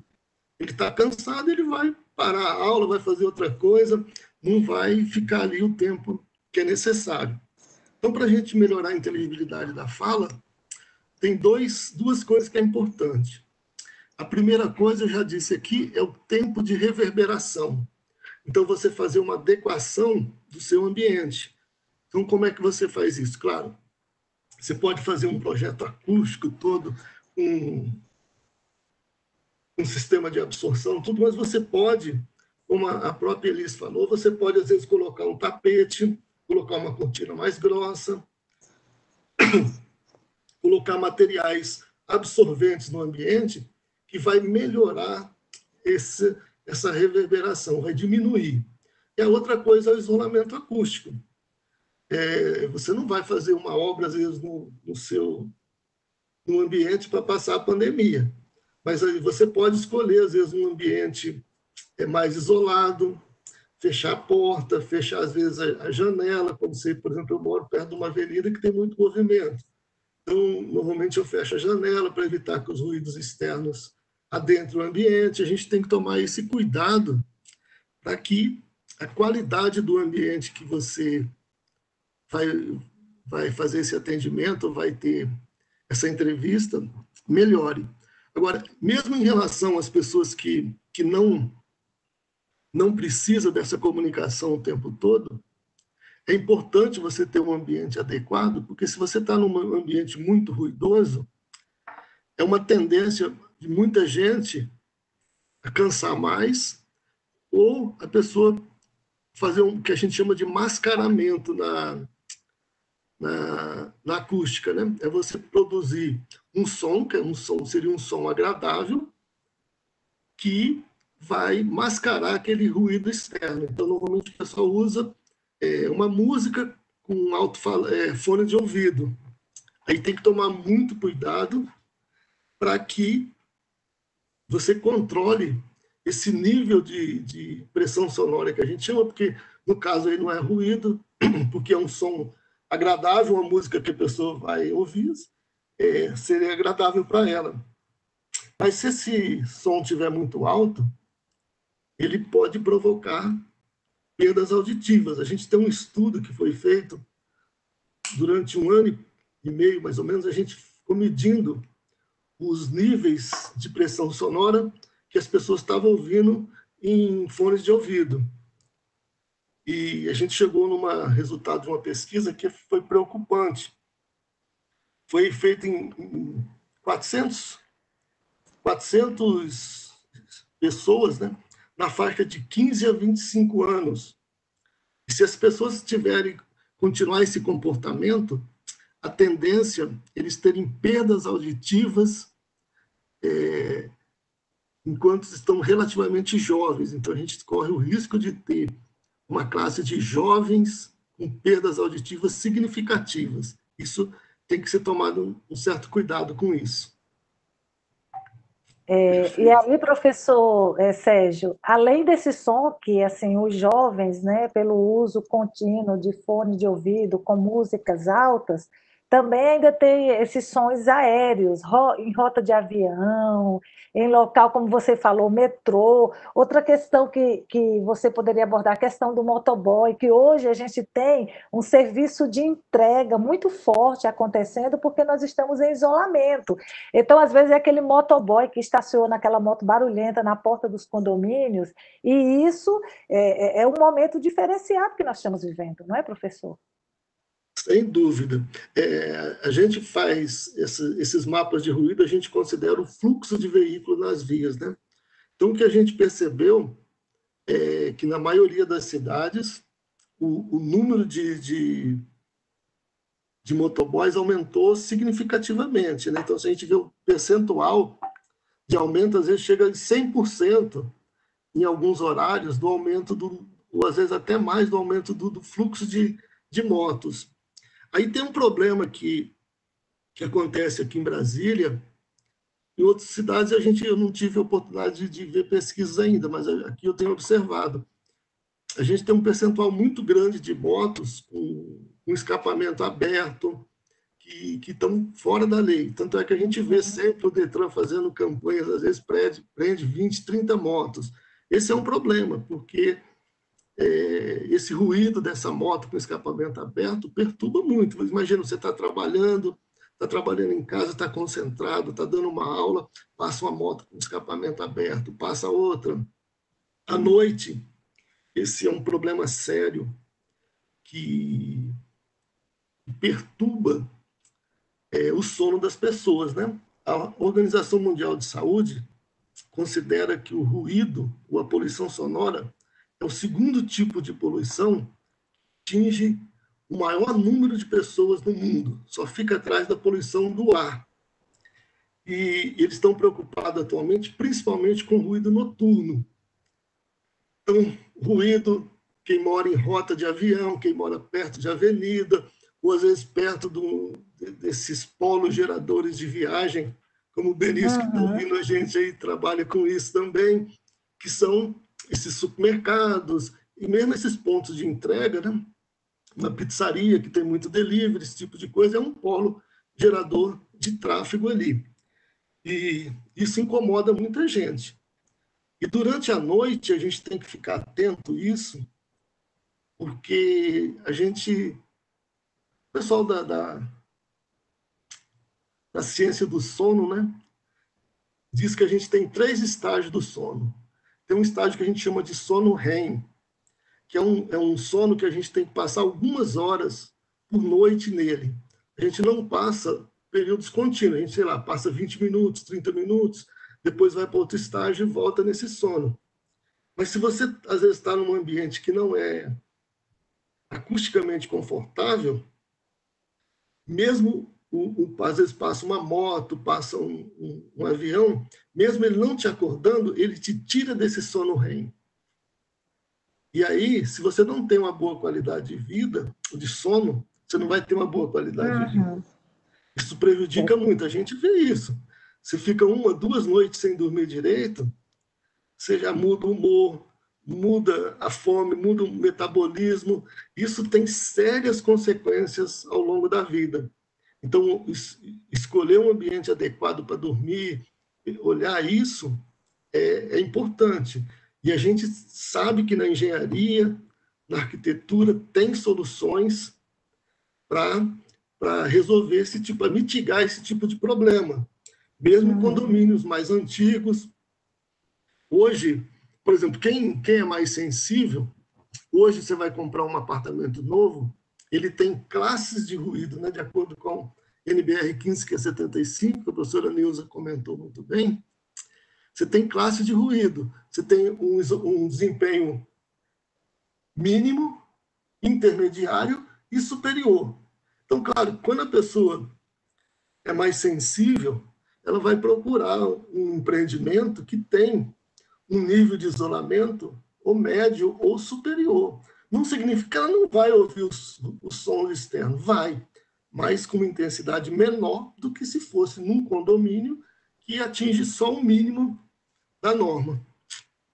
ele está cansado, ele vai parar a aula, vai fazer outra coisa, não vai ficar ali o tempo que é necessário. Então, para a gente melhorar a inteligibilidade da fala, tem dois, duas coisas que é importante. A primeira coisa, eu já disse aqui, é o tempo de reverberação. Então, você fazer uma adequação do seu ambiente. Então, como é que você faz isso? Claro, você pode fazer um projeto acústico todo, um, um sistema de absorção, tudo, mas você pode, como a própria Elis falou, você pode, às vezes, colocar um tapete, colocar uma cortina mais grossa, colocar materiais absorventes no ambiente que vai melhorar esse, essa reverberação, vai diminuir. E a outra coisa é o isolamento acústico. É, você não vai fazer uma obra, às vezes, no, no seu no ambiente para passar a pandemia. Mas aí você pode escolher, às vezes, um ambiente é, mais isolado, fechar a porta, fechar, às vezes, a, janela, como se, por exemplo, eu moro perto de uma avenida que tem muito movimento. Então, normalmente eu fecho a janela para evitar que os ruídos externos adentrem o ambiente. A gente tem que tomar esse cuidado para que a qualidade do ambiente que você vai, vai fazer esse atendimento, vai ter essa entrevista, melhore. Agora, mesmo em relação às pessoas que, que não, não precisam dessa comunicação o tempo todo, é importante você ter um ambiente adequado, porque se você está num ambiente muito ruidoso, é uma tendência de muita gente a cansar mais, ou a pessoa fazer um que a gente chama de mascaramento na, na, na acústica, né? É você produzir um som, que é um som, seria um som agradável, que vai mascarar aquele ruído externo. Então, normalmente o pessoal usa é, uma música com alto é, fone de ouvido. Aí tem que tomar muito cuidado para que você controle esse nível de, de, pressão sonora que a gente chama, porque no caso aí não é ruído, porque é um som agradável, uma música que a pessoa vai ouvir, é, seria agradável para ela. Mas se esse som estiver muito alto, ele pode provocar perdas auditivas. A gente tem um estudo que foi feito durante um ano e meio, mais ou menos, a gente ficou medindo os níveis de pressão sonora que as pessoas estavam ouvindo em fones de ouvido. E a gente chegou num resultado de uma pesquisa que foi preocupante. Foi feito em 400, 400 pessoas, né? Na faixa de 15 a 25 anos. E se as pessoas tiverem continuar esse comportamento, a tendência é eles terem perdas auditivas é, enquanto estão relativamente jovens. Então a gente corre o risco de ter uma classe de jovens com perdas auditivas significativas. Isso tem que ser tomado um certo cuidado com isso. É, e aí, professor é, Sérgio, além desse som que assim os jovens, né, pelo uso contínuo de fone de ouvido com músicas altas, também ainda tem esses sons aéreos, em rota de avião, em local, como você falou, metrô. Outra questão que, que você poderia abordar, a questão do motoboy, que hoje a gente tem um serviço de entrega muito forte acontecendo, porque nós estamos em isolamento. Então, às vezes, é aquele motoboy que estaciona aquela moto barulhenta na porta dos condomínios, e isso é, é, é um momento diferenciado que nós estamos vivendo, não é, professor? Sem dúvida. É, a gente faz esse, esses mapas de ruído, a gente considera o fluxo de veículos nas vias. Né? Então, o que a gente percebeu é que, na maioria das cidades, o, o número de, de, de motoboys aumentou significativamente. Né? Então, se a gente vê o percentual de aumento, às vezes chega a 100% em alguns horários do aumento do, ou às vezes até mais do aumento do, do fluxo de, de motos. Aí tem um problema que, que acontece aqui em Brasília, em outras cidades a gente, eu não tive a oportunidade de, de ver pesquisas ainda, mas aqui eu tenho observado. A gente tem um percentual muito grande de motos com, com escapamento aberto, que, que estão fora da lei. Tanto é que a gente vê sempre o Detran fazendo campanhas, às vezes prende, prende 20, 30 motos. Esse é um problema, porque esse ruído dessa moto com escapamento aberto perturba muito. Imagina, você está trabalhando, está trabalhando em casa, está concentrado, está dando uma aula, passa uma moto com escapamento aberto, passa outra. À noite, esse é um problema sério que perturba é, o sono das pessoas, né? A Organização Mundial de Saúde considera que o ruído, ou a poluição sonora, é o segundo tipo de poluição que atinge o maior número de pessoas no mundo. Só fica atrás da poluição do ar. E eles estão preocupados atualmente, principalmente com ruído noturno. Então, ruído, quem mora em rota de avião, quem mora perto de avenida, ou às vezes perto do, desses polos geradores de viagem, como o Benício, uhum. que está ouvindo a gente aí, trabalha com isso também, que são esses supermercados, e mesmo esses pontos de entrega, né? uma pizzaria que tem muito delivery, esse tipo de coisa, é um polo gerador de tráfego ali. E isso incomoda muita gente. E durante a noite a gente tem que ficar atento a isso, porque a gente, o pessoal da, da da ciência do sono, né? Diz que a gente tem três estágios do sono. Tem um estágio que a gente chama de sono REM, que é um, é um sono que a gente tem que passar algumas horas por noite nele. A gente não passa períodos contínuos, a gente, sei lá, passa 20 minutos, 30 minutos, depois vai para outro estágio e volta nesse sono. Mas se você, às vezes, está num ambiente que não é acusticamente confortável, mesmo às vezes passa uma moto, passa um, um, um, avião, mesmo ele não te acordando, ele te tira desse sono REM. E aí, se você não tem uma boa qualidade de vida, de sono, você não vai ter uma boa qualidade uhum. de vida. Isso prejudica é. muito, a gente vê isso. Você fica uma, duas noites sem dormir direito, você já muda o humor, muda a fome, muda o metabolismo. Isso tem sérias consequências ao longo da vida. Então, escolher um ambiente adequado para dormir, olhar isso, é, é importante. E a gente sabe que na engenharia, na arquitetura, tem soluções para resolver esse tipo, para mitigar esse tipo de problema. Mesmo uhum. condomínios mais antigos. Hoje, por exemplo, quem, quem é mais sensível, hoje você vai comprar um apartamento novo, ele tem classes de ruído, né, de acordo com NBR 15, que é 75, que a professora Neuza comentou muito bem. Você tem classe de ruído, você tem um, um desempenho mínimo, intermediário e superior. Então, claro, quando a pessoa é mais sensível, ela vai procurar um empreendimento que tem um nível de isolamento ou médio ou superior. Não significa que ela não vai ouvir os, os sons externos, vai, mas com uma intensidade menor do que se fosse num condomínio que atinge só o mínimo da norma.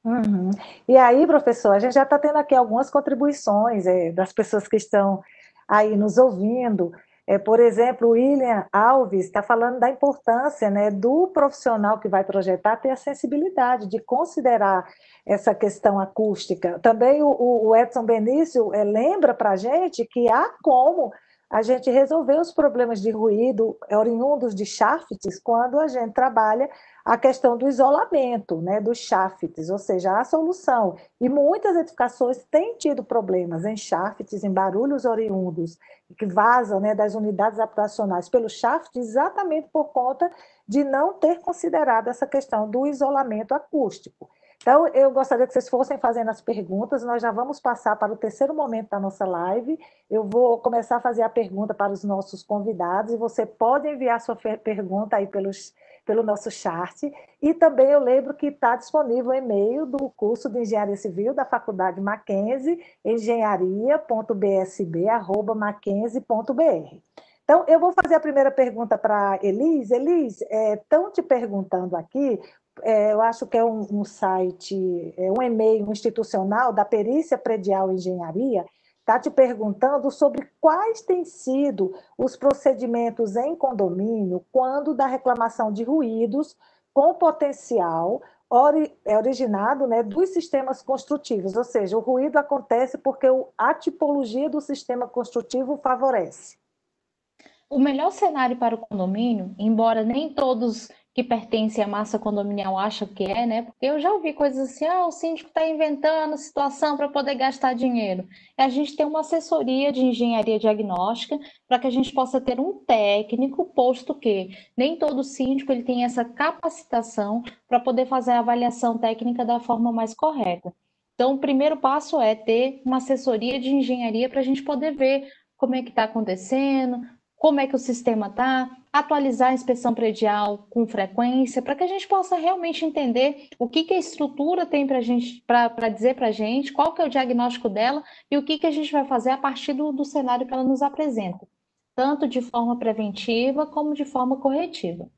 Uhum. E aí, professor, a gente já está tendo aqui algumas contribuições é, das pessoas que estão aí nos ouvindo. É, por exemplo, o William Alves está falando da importância né, do profissional que vai projetar ter a sensibilidade de considerar essa questão acústica. Também o, o Edson Benício é, lembra para a gente que há como a gente resolver os problemas de ruído oriundos de shafts quando a gente trabalha a questão do isolamento, né, dos shafts, ou seja, a solução. E muitas edificações têm tido problemas em shafts, em barulhos oriundos que vazam né, das unidades habitacionais pelo shaft, exatamente por conta de não ter considerado essa questão do isolamento acústico. Então, eu gostaria que vocês fossem fazendo as perguntas, nós já vamos passar para o terceiro momento da nossa live. Eu vou começar a fazer a pergunta para os nossos convidados, e você pode enviar sua pergunta aí pelos, pelo nosso chat. E também eu lembro que está disponível o e-mail do curso de Engenharia Civil da Faculdade Mackenzie, engenharia.bsb.mackenzie.br. Então, eu vou fazer a primeira pergunta para Elis. Elis, estão é, te perguntando aqui é, eu acho que é um, um site, é um e-mail institucional da Perícia Predial Engenharia, está te perguntando sobre quais têm sido os procedimentos em condomínio quando da reclamação de ruídos com potencial ori, é originado né, dos sistemas construtivos, ou seja, o ruído acontece porque a tipologia do sistema construtivo favorece. O melhor cenário para o condomínio, embora nem todos que pertence à massa condominial acha que é, né? Porque eu já ouvi coisas assim, ah, o síndico está inventando situação para poder gastar dinheiro. A gente tem uma assessoria de engenharia diagnóstica para que a gente possa ter um técnico, posto que nem todo síndico ele tem essa capacitação para poder fazer a avaliação técnica da forma mais correta. Então, o primeiro passo é ter uma assessoria de engenharia para a gente poder ver como é que está acontecendo, como é que o sistema está, atualizar a inspeção predial com frequência, para que a gente possa realmente entender o que, que a estrutura tem para dizer para a gente, qual que é o diagnóstico dela e o que, que a gente vai fazer a partir do, do cenário que ela nos apresenta, tanto de forma preventiva como de forma corretiva.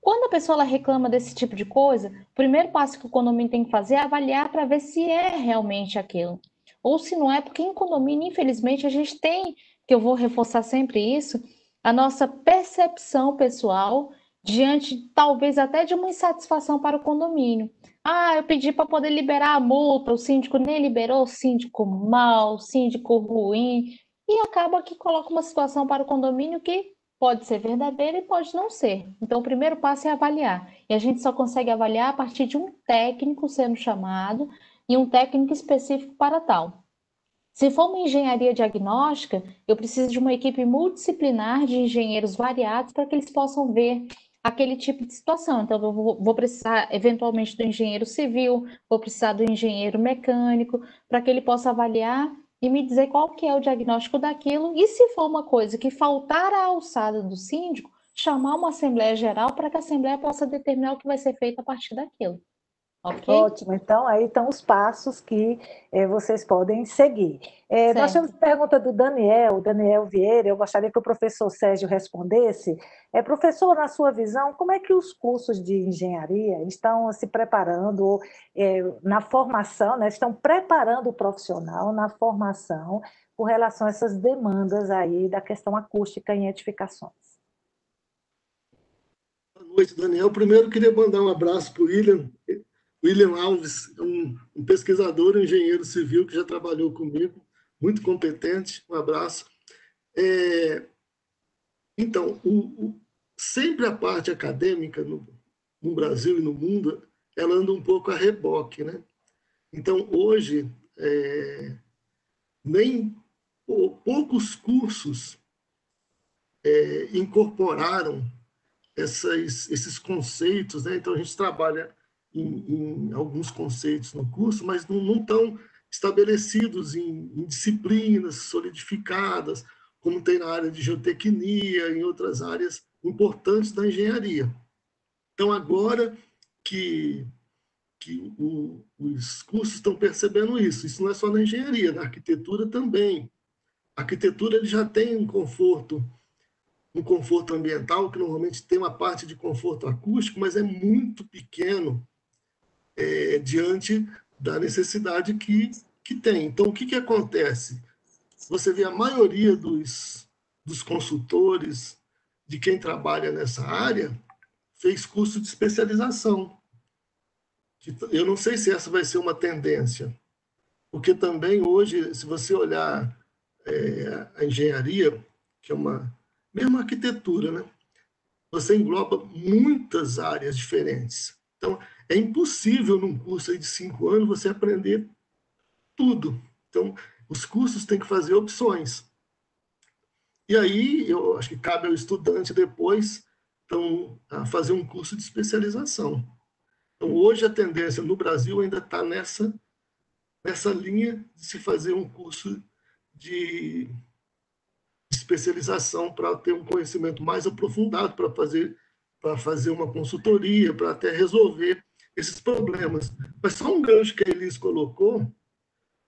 Quando a pessoa reclama desse tipo de coisa, o primeiro passo que o condomínio tem que fazer é avaliar para ver se é realmente aquilo. Ou se não é, porque em condomínio, infelizmente, a gente tem que eu vou reforçar sempre isso, a nossa percepção pessoal diante, talvez até de uma insatisfação para o condomínio. Ah, eu pedi para poder liberar a multa, o síndico nem liberou, o síndico mal, síndico ruim, e acaba que coloca uma situação para o condomínio que pode ser verdadeira e pode não ser. Então, o primeiro passo é avaliar. E a gente só consegue avaliar a partir de um técnico sendo chamado e um técnico específico para tal. Se for uma engenharia diagnóstica, eu preciso de uma equipe multidisciplinar de engenheiros variados para que eles possam ver aquele tipo de situação. Então, eu vou, precisar eventualmente do engenheiro civil, vou precisar do engenheiro mecânico, para que ele possa avaliar e me dizer qual que é o diagnóstico daquilo. E se for uma coisa que faltar à alçada do síndico, chamar uma assembleia geral para que a assembleia possa determinar o que vai ser feito a partir daquilo. Okay? Ótimo, então aí estão os passos que é, vocês podem seguir. É, nós temos pergunta do Daniel, Daniel Vieira, eu gostaria que o professor Sérgio respondesse. É, professor, na sua visão, como é que os cursos de engenharia estão se preparando é, na formação, né, estão preparando o profissional na formação com relação a essas demandas aí da questão acústica em edificações? Boa noite, Daniel. Primeiro, queria mandar um abraço para o William. William Alves um, um pesquisador, um engenheiro civil que já trabalhou comigo, muito competente. Um abraço. É, então, o, o, sempre a parte acadêmica no, no, Brasil e no mundo, ela anda um pouco a reboque, né? Então, hoje, é, nem poucos cursos é, incorporaram essas, esses conceitos, né? Então, a gente trabalha em, em alguns conceitos no curso, mas não, não estão estabelecidos em, em, disciplinas solidificadas, como tem na área de geotecnia, em outras áreas importantes da engenharia. Então, agora que, que o, os cursos estão percebendo isso, isso não é só na engenharia, na arquitetura também. A arquitetura ele já tem um conforto, um conforto ambiental, que normalmente tem uma parte de conforto acústico, mas é muito pequeno é, diante da necessidade que, que tem. Então, o que, que acontece? Você vê a maioria dos, dos consultores, de quem trabalha nessa área, fez curso de especialização. Eu não sei se essa vai ser uma tendência, porque também hoje, se você olhar é, a engenharia, que é uma mesma arquitetura, né? Você engloba muitas áreas diferentes. Então, é impossível num curso de cinco anos você aprender tudo. Então, os cursos têm que fazer opções. E aí, eu acho que cabe ao estudante depois então, fazer um curso de especialização. Então, hoje a tendência no Brasil ainda está nessa, nessa linha de se fazer um curso de especialização para ter um conhecimento mais aprofundado, para fazer, para fazer uma consultoria, para até resolver esses problemas. Mas só um gancho que a Elis colocou,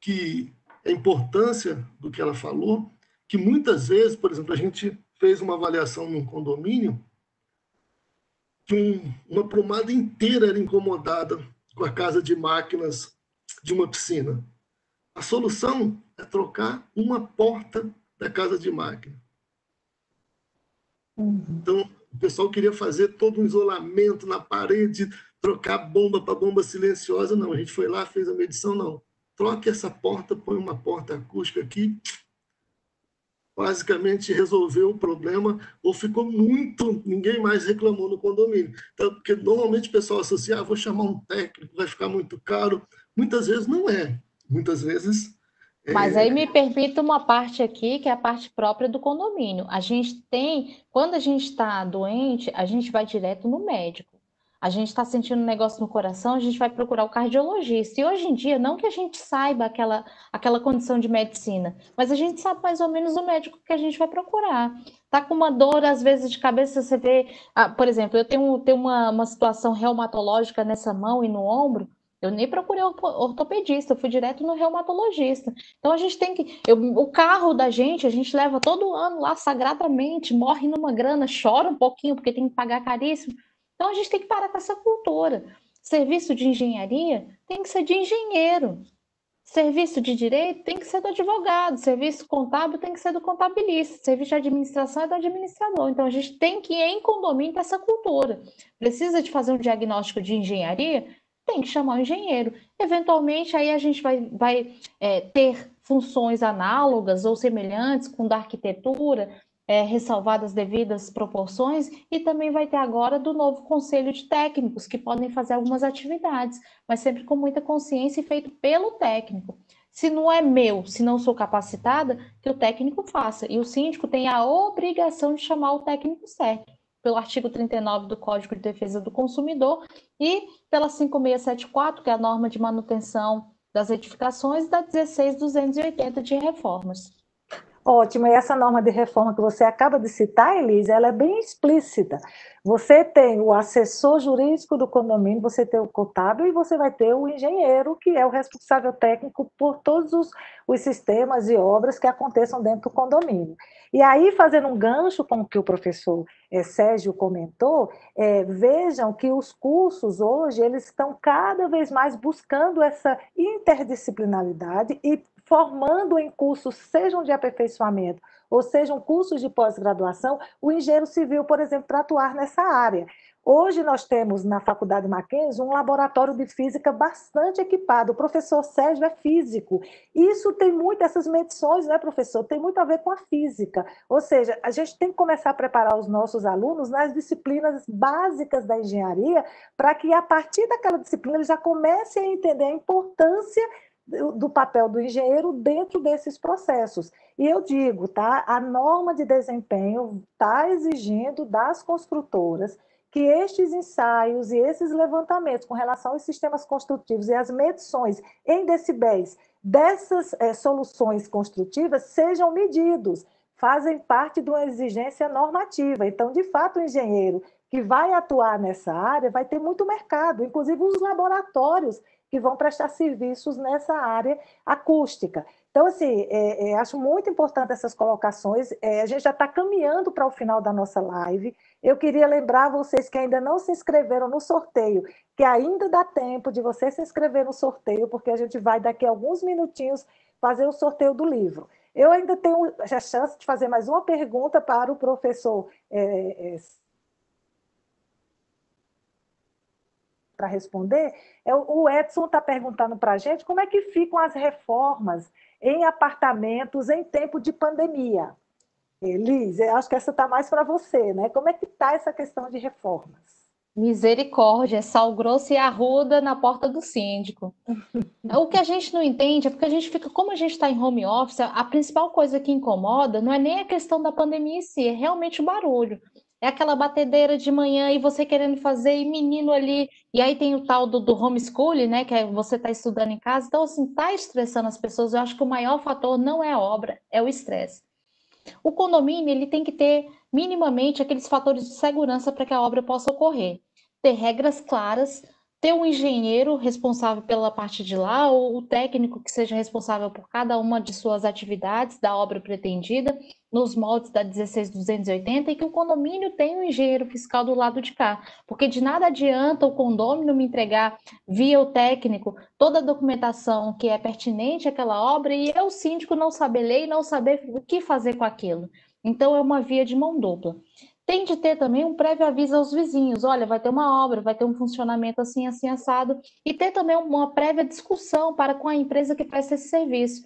que a importância do que ela falou, que muitas vezes, por exemplo, a gente fez uma avaliação num condomínio que um, uma promada inteira era incomodada com a casa de máquinas de uma piscina. A solução é trocar uma porta da casa de máquina. Uhum. Então, o pessoal queria fazer todo um isolamento na parede, trocar bomba para bomba silenciosa, não. A gente foi lá, fez a medição, não. Troque essa porta, põe uma porta acústica aqui, basicamente resolveu o problema ou ficou muito, ninguém mais reclamou no condomínio. Então, porque normalmente o pessoal associa, ah, vou chamar um técnico, vai ficar muito caro. Muitas vezes não é. Muitas vezes mas aí me permita uma parte aqui, que é a parte própria do condomínio. A gente tem, quando a gente está doente, a gente vai direto no médico. A gente está sentindo um negócio no coração, a gente vai procurar o cardiologista. E hoje em dia, não que a gente saiba aquela, aquela condição de medicina, mas a gente sabe mais ou menos o médico que a gente vai procurar. Tá com uma dor, às vezes, de cabeça, você vê. Ah, por exemplo, eu tenho, tenho uma, uma situação reumatológica nessa mão e no ombro. Eu nem procurei ortopedista, eu fui direto no reumatologista. Então a gente tem que. Eu, o carro da gente, a gente leva todo ano lá sagradamente, morre numa grana, chora um pouquinho porque tem que pagar caríssimo. Então a gente tem que parar com essa cultura. Serviço de engenharia tem que ser de engenheiro. Serviço de direito tem que ser do advogado, serviço contábil tem que ser do contabilista, serviço de administração é do administrador. Então a gente tem que ir em condomínio com essa cultura. Precisa de fazer um diagnóstico de engenharia? tem que chamar o engenheiro. Eventualmente, aí a gente vai, vai é, ter funções análogas ou semelhantes com da arquitetura, é, ressalvadas devidas proporções, e também vai ter agora do novo conselho de técnicos, que podem fazer algumas atividades, mas sempre com muita consciência e feito pelo técnico. Se não é meu, se não sou capacitada, que o técnico faça. E o síndico tem a obrigação de chamar o técnico certo pelo artigo 39 do Código de Defesa do Consumidor e pela 5674, que é a norma de manutenção das edificações, e da 16280 de reformas. Ótimo, e essa norma de reforma que você acaba de citar, Elise, ela é bem explícita. Você tem o assessor jurídico do condomínio, você tem o contábil e você vai ter o engenheiro, que é o responsável técnico por todos os, os sistemas e obras que aconteçam dentro do condomínio. E aí, fazendo um gancho com o que o professor é, Sérgio comentou, é, vejam que os cursos hoje, eles estão cada vez mais buscando essa interdisciplinaridade e formando em cursos, sejam de aperfeiçoamento ou sejam cursos de pós-graduação, o engenheiro civil, por exemplo, para atuar nessa área. Hoje nós temos na Faculdade Mackenzie um laboratório de física bastante equipado. O professor Sérgio é físico. Isso tem muito, essas medições, né, professor, tem muito a ver com a física. Ou seja, a gente tem que começar a preparar os nossos alunos nas disciplinas básicas da engenharia, para que a partir daquela disciplina eles já comecem a entender a importância do papel do engenheiro dentro desses processos. E eu digo, tá? A norma de desempenho está exigindo das construtoras que estes ensaios e esses levantamentos com relação aos sistemas construtivos e as medições em decibéis dessas é, soluções construtivas sejam medidos, fazem parte de uma exigência normativa. Então, de fato, o engenheiro que vai atuar nessa área vai ter muito mercado, inclusive os laboratórios que vão prestar serviços nessa área acústica. Então, assim, é, é, acho muito importante essas colocações. É, a gente já está caminhando para o final da nossa live. Eu queria lembrar vocês que ainda não se inscreveram no sorteio, que ainda dá tempo de você se inscrever no sorteio, porque a gente vai, daqui a alguns minutinhos, fazer o sorteio do livro. Eu ainda tenho a chance de fazer mais uma pergunta para o professor é, para responder, é, o Edson está perguntando para a gente como é que ficam as reformas em apartamentos em tempo de pandemia. Elise, acho que essa está mais para você, né? Como é que está essa questão de reformas? Misericórdia, sal grosso e arruda na porta do síndico. o que a gente não entende é porque a gente fica, como a gente está em home office, a principal coisa que incomoda não é nem a questão da pandemia em si, é realmente o barulho é aquela batedeira de manhã e você querendo fazer, e menino ali, e aí tem o tal do, do homeschooling, né, que é você está estudando em casa, então assim, está estressando as pessoas, eu acho que o maior fator não é a obra, é o estresse. O condomínio, ele tem que ter minimamente aqueles fatores de segurança para que a obra possa ocorrer. Ter regras claras, ter um engenheiro responsável pela parte de lá, ou o técnico que seja responsável por cada uma de suas atividades da obra pretendida, nos moldes da 16280, e que o condomínio tenha um engenheiro fiscal do lado de cá, porque de nada adianta o condomínio me entregar via o técnico toda a documentação que é pertinente àquela obra e eu, síndico, não saber ler e não saber o que fazer com aquilo. Então, é uma via de mão dupla tem de ter também um prévio aviso aos vizinhos, olha, vai ter uma obra, vai ter um funcionamento assim, assim, assado, e ter também uma prévia discussão para com a empresa que presta esse serviço,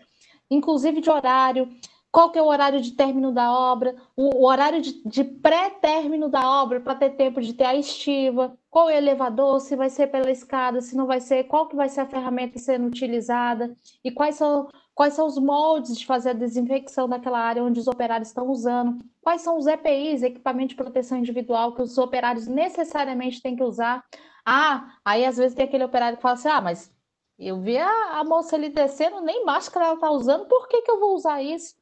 inclusive de horário, qual que é o horário de término da obra, o, horário de, de pré-término da obra para ter tempo de ter a estiva, qual é o elevador, se vai ser pela escada, se não vai ser, qual que vai ser a ferramenta sendo utilizada e quais são, quais são os moldes de fazer a desinfecção daquela área onde os operários estão usando, quais são os EPIs, equipamento de proteção individual, que os operários necessariamente têm que usar. Ah, aí às vezes tem aquele operário que fala assim, ah, mas eu vi a, a moça ali descendo, nem máscara ela está usando, por que, que eu vou usar isso?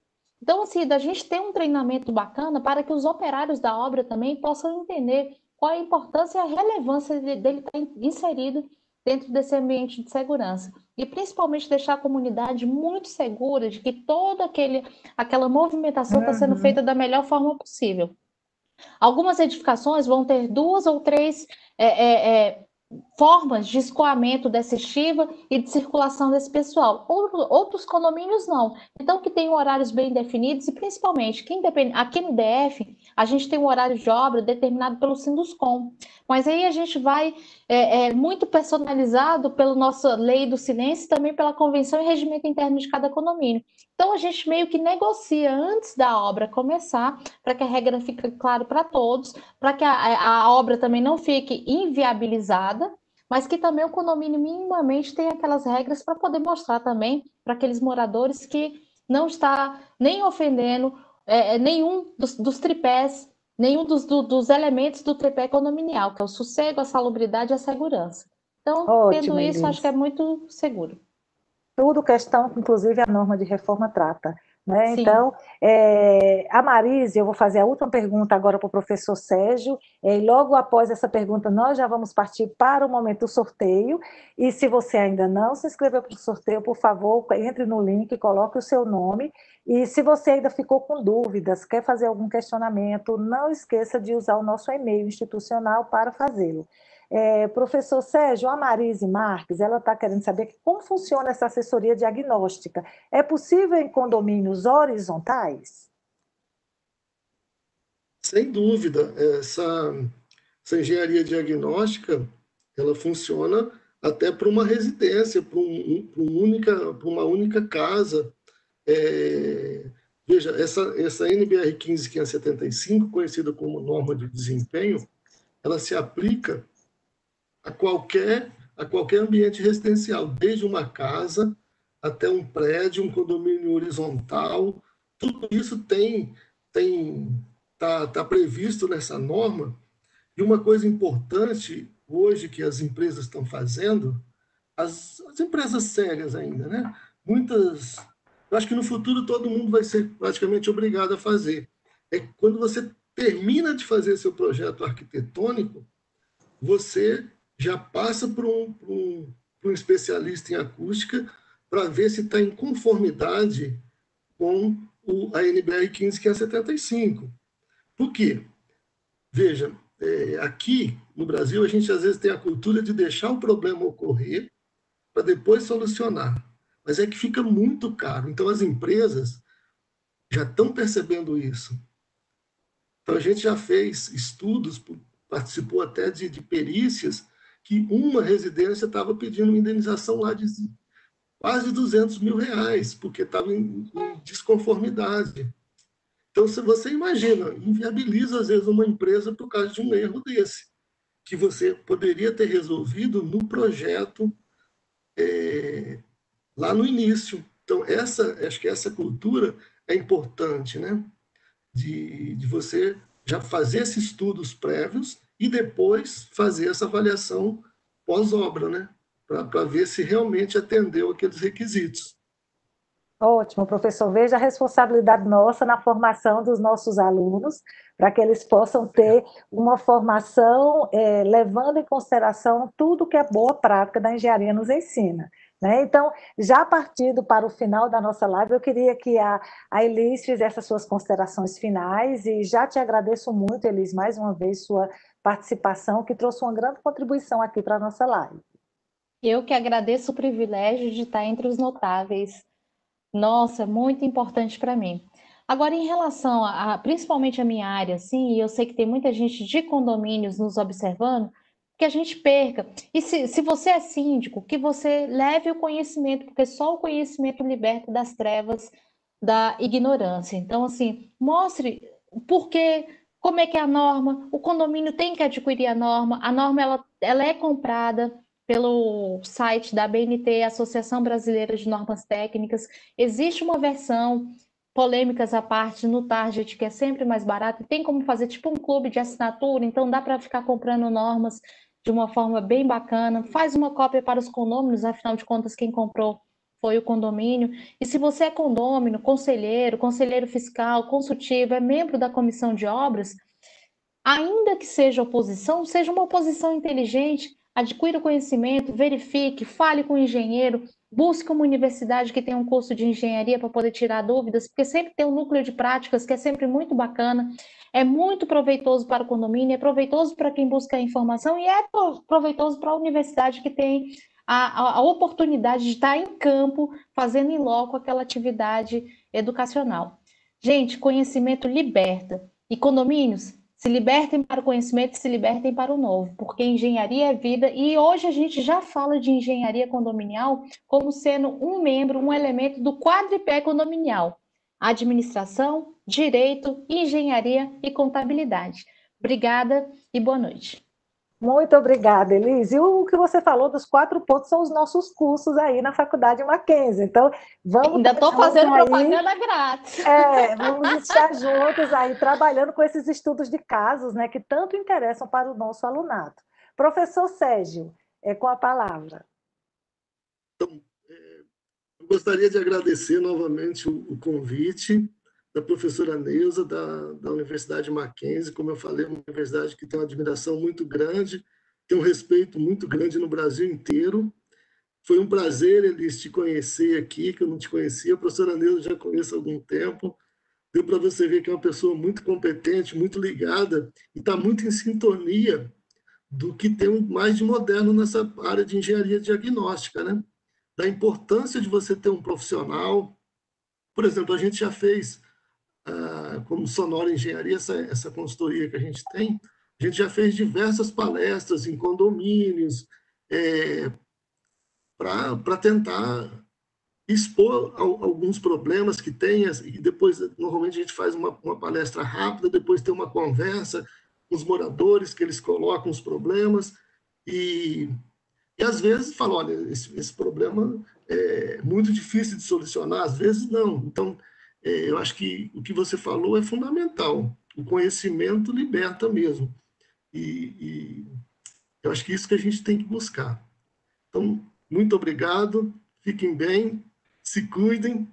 Então, assim, da gente ter um treinamento bacana para que os operários da obra também possam entender qual a importância e a relevância dele estar inserido dentro desse ambiente de segurança. E principalmente deixar a comunidade muito segura de que toda aquele, aquela movimentação está uhum. sendo feita da melhor forma possível. Algumas edificações vão ter duas ou três é, é, é, formas de escoamento dessa estiva e de circulação desse pessoal. Outros condomínios não. Então, que tem horários bem definidos e, principalmente, quem depende, aqui no DF, a gente tem um horário de obra determinado pelo Sinduscom. Mas aí a gente vai é, é, muito personalizado pela nossa lei do silêncio e também pela convenção e regimento interno de cada condomínio. Então, a gente meio que negocia antes da obra começar, para que a regra fique clara para todos, para que a, a obra também não fique inviabilizada, mas que também o condomínio minimamente tenha aquelas regras para poder mostrar também para aqueles moradores que não está nem ofendendo é, é, nenhum dos, dos, tripés, nenhum dos, do, dos elementos do tripé condominial, que é o sossego, a salubridade e a segurança. Então, Ótimo, tendo isso, acho que é muito seguro. Tudo questão, inclusive, a norma de reforma trata. Né? Então, é, a Marise, eu vou fazer a última pergunta agora para o professor Sérgio, e logo após essa pergunta nós já vamos partir para o momento do sorteio, e se você ainda não se inscreveu para o sorteio, por favor, entre no link, coloque o seu nome, e se você ainda ficou com dúvidas, quer fazer algum questionamento, não esqueça de usar o nosso e-mail institucional para fazê-lo. É, professor Sérgio, a Marise Marques, ela está querendo saber como funciona essa assessoria diagnóstica. É possível em condomínios horizontais? Sem dúvida. Essa, essa engenharia diagnóstica, ela funciona até para uma residência, para, um, para, uma, única, casa. É, veja, essa, essa NBR 15575, conhecida como norma de desempenho, ela se aplica a qualquer, a qualquer ambiente residencial, desde uma casa até um prédio, um condomínio horizontal, tudo isso tem tem tá, tá previsto nessa norma. E uma coisa importante hoje que as empresas estão fazendo, as, as empresas sérias ainda, né? Muitas, eu acho que no futuro todo mundo vai ser praticamente obrigado a fazer. É quando você termina de fazer seu projeto arquitetônico, você já passa para um, um, um especialista em acústica para ver se está em conformidade com o, a NBR 15575. Por quê? Veja, é, aqui no Brasil a gente às vezes tem a cultura de deixar o problema ocorrer para depois solucionar. Mas é que fica muito caro. Então as empresas já estão percebendo isso. Então a gente já fez estudos, participou até de, de perícias que uma residência estava pedindo uma indenização lá de quase 200 mil reais, porque estava em, em desconformidade. Então, se você imagina, inviabiliza às vezes uma empresa por causa de um erro desse, que você poderia ter resolvido no projeto é, lá no início. Então, essa, acho que essa cultura é importante, né? De, de você já fazer esses estudos prévios e depois fazer essa avaliação pós-obra, né? Para ver se realmente atendeu aqueles requisitos. Ótimo, professor. Veja a responsabilidade nossa na formação dos nossos alunos, para que eles possam ter uma formação é, levando em consideração tudo que a boa prática da engenharia nos ensina. Né? Então, já partindo para o final da nossa live, eu queria que a, a Elis fizesse as suas considerações finais e já te agradeço muito, Elis, mais uma vez, sua participação, que trouxe uma grande contribuição aqui para a nossa live. Eu que agradeço o privilégio de estar entre os notáveis. Nossa, muito importante para mim. Agora, em relação a, principalmente a minha área, sim, e eu sei que tem muita gente de condomínios nos observando, que a gente perca. E se, se você é síndico, que você leve o conhecimento, porque só o conhecimento liberta das trevas da ignorância. Então, assim, mostre que, como é que é a norma, o condomínio tem que adquirir a norma, a norma ela, ela é comprada pelo site da BNT, Associação Brasileira de Normas Técnicas. Existe uma versão polêmicas à parte no Target, que é sempre mais barato, tem como fazer tipo um clube de assinatura, então dá para ficar comprando normas de uma forma bem bacana. Faz uma cópia para os condôminos, afinal de contas, quem comprou foi o condomínio. E se você é condômino, conselheiro, conselheiro fiscal, consultivo, é membro da comissão de obras, ainda que seja oposição, seja uma oposição inteligente, adquira conhecimento, verifique, fale com o engenheiro, busque uma universidade que tenha um curso de engenharia para poder tirar dúvidas, porque sempre tem um núcleo de práticas que é sempre muito bacana, é muito proveitoso para o condomínio, é proveitoso para quem busca informação e é proveitoso para a universidade que tem a, a, oportunidade de estar em campo, fazendo em loco aquela atividade educacional. Gente, conhecimento liberta. E condomínios, se libertem para o conhecimento, se libertem para o novo, porque engenharia é vida e hoje a gente já fala de engenharia condominial como sendo um membro, um elemento do quadripé condominial: administração, direito, engenharia e contabilidade. Obrigada e boa noite. Muito obrigada, Elise. E o que você falou dos quatro pontos são os nossos cursos aí na Faculdade Mackenzie. Então, vamos. Ainda estou fazendo aí, propaganda grátis. É, vamos estar juntos aí, trabalhando com esses estudos de casos, né, que tanto interessam para o nosso alunado. Professor Sérgio, é com a palavra. Então, é, eu gostaria de agradecer novamente o, o convite da professora Neuza, da, da Universidade Mackenzie, como eu falei, uma universidade que tem uma admiração muito grande, tem um respeito muito grande no Brasil inteiro. Foi um prazer, eles te conhecer aqui, que eu não te conhecia. A professora Neuza já conheço há algum tempo. Deu para você ver que é uma pessoa muito competente, muito ligada e está muito em sintonia do que tem mais de moderno nessa área de engenharia diagnóstica, né? Da importância de você ter um profissional. Por exemplo, a gente já fez ah, como Sonora Engenharia, essa, essa consultoria que a gente tem, a gente já fez diversas palestras em condomínios é, para tentar expor alguns problemas que tem, e depois, normalmente, a gente faz uma, uma palestra rápida, depois tem uma conversa com os moradores, que eles colocam os problemas, e, e às vezes falam, olha, esse, esse problema é muito difícil de solucionar, às vezes não. Então, eu acho que o que você falou é fundamental. O conhecimento liberta mesmo. E, e eu acho que isso que a gente tem que buscar. Então, muito obrigado, fiquem bem, se cuidem.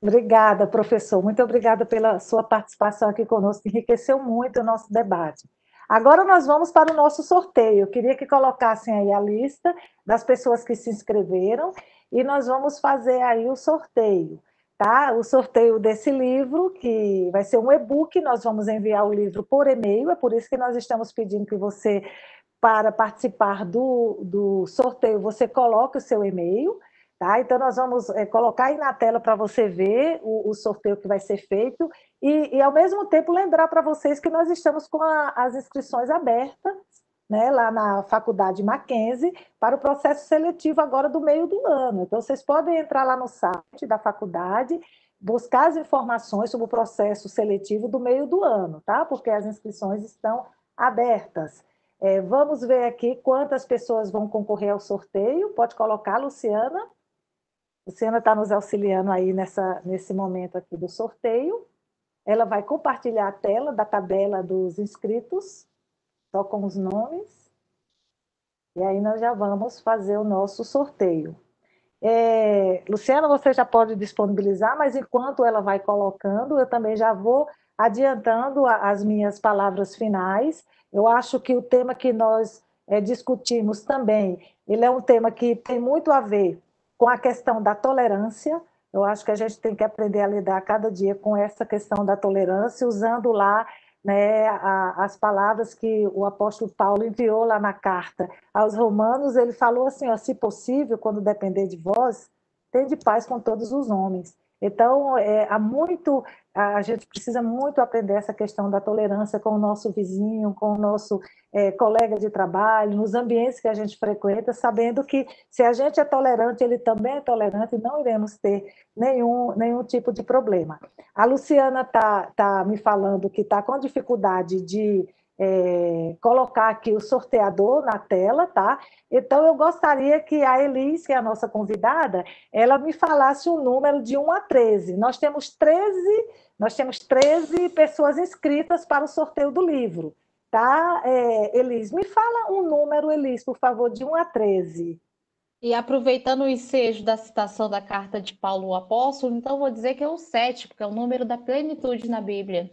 Obrigada, professor. Muito obrigada pela sua participação aqui conosco, enriqueceu muito o nosso debate. Agora nós vamos para o nosso sorteio. Eu queria que colocassem aí a lista das pessoas que se inscreveram e nós vamos fazer aí o sorteio tá? O sorteio desse livro, que vai ser um e-book, nós vamos enviar o livro por e-mail, é por isso que nós estamos pedindo que você, para participar do, do sorteio, você coloque o seu e-mail, tá? Então, nós vamos é, colocar aí na tela para você ver o, o, sorteio que vai ser feito e, e ao mesmo tempo, lembrar para vocês que nós estamos com a, as inscrições abertas né, lá na Faculdade Mackenzie, para o processo seletivo agora do meio do ano. Então, vocês podem entrar lá no site da faculdade, buscar as informações sobre o processo seletivo do meio do ano, tá? Porque as inscrições estão abertas. É, vamos ver aqui quantas pessoas vão concorrer ao sorteio. Pode colocar, Luciana. Luciana está nos auxiliando aí nessa, nesse momento aqui do sorteio. Ela vai compartilhar a tela da tabela dos inscritos só com os nomes. E aí nós já vamos fazer o nosso sorteio. É, Luciana, você já pode disponibilizar, mas enquanto ela vai colocando, eu também já vou adiantando as minhas palavras finais. Eu acho que o tema que nós é, discutimos também, ele é um tema que tem muito a ver com a questão da tolerância. Eu acho que a gente tem que aprender a lidar cada dia com essa questão da tolerância, usando lá né, a, as palavras que o apóstolo Paulo enviou lá na carta aos romanos, ele falou assim, ó, se possível, quando depender de vós, tende paz com todos os homens. Então, é, há muito, a gente precisa muito aprender essa questão da tolerância com o nosso vizinho, com o nosso é, colega de trabalho, nos ambientes que a gente frequenta, sabendo que se a gente é tolerante, ele também é tolerante, e não iremos ter nenhum, nenhum tipo de problema. A Luciana está tá me falando que está com dificuldade de é, colocar aqui o sorteador na tela, tá? Então, eu gostaria que a Elis, que é a nossa convidada, ela me falasse um número de 1 a 13. Nós temos 13, nós temos 13 pessoas inscritas para o sorteio do livro, tá? É, Elis, me fala um número, Elis, por favor, de 1 a 13. E aproveitando o ensejo da citação da carta de Paulo o Apóstolo, então vou dizer que é o 7, porque é o número da plenitude na Bíblia.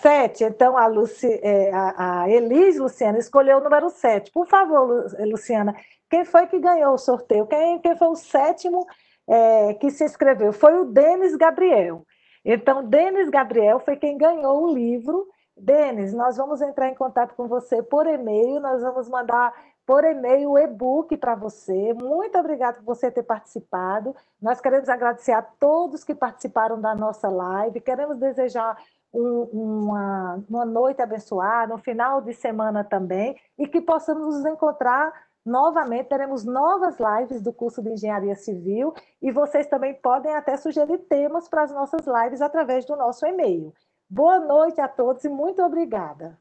Sete, então a, Luci, é, a, a Elis Luciana escolheu o número sete. Por favor, Luciana, quem foi que ganhou o sorteio? Quem, quem foi o sétimo é, que se inscreveu? Foi o Denis Gabriel. Então, Denis Gabriel foi quem ganhou o livro. Denis, nós vamos entrar em contato com você por e-mail, nós vamos mandar por e-mail o e-book para você. Muito obrigada por você ter participado. Nós queremos agradecer a todos que participaram da nossa live, queremos desejar uma, uma noite abençoada, um final de semana também, e que possamos nos encontrar novamente. Teremos novas lives do curso de Engenharia Civil e vocês também podem até sugerir temas para as nossas lives através do nosso e-mail. Boa noite a todos e muito obrigada.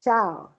Tchau.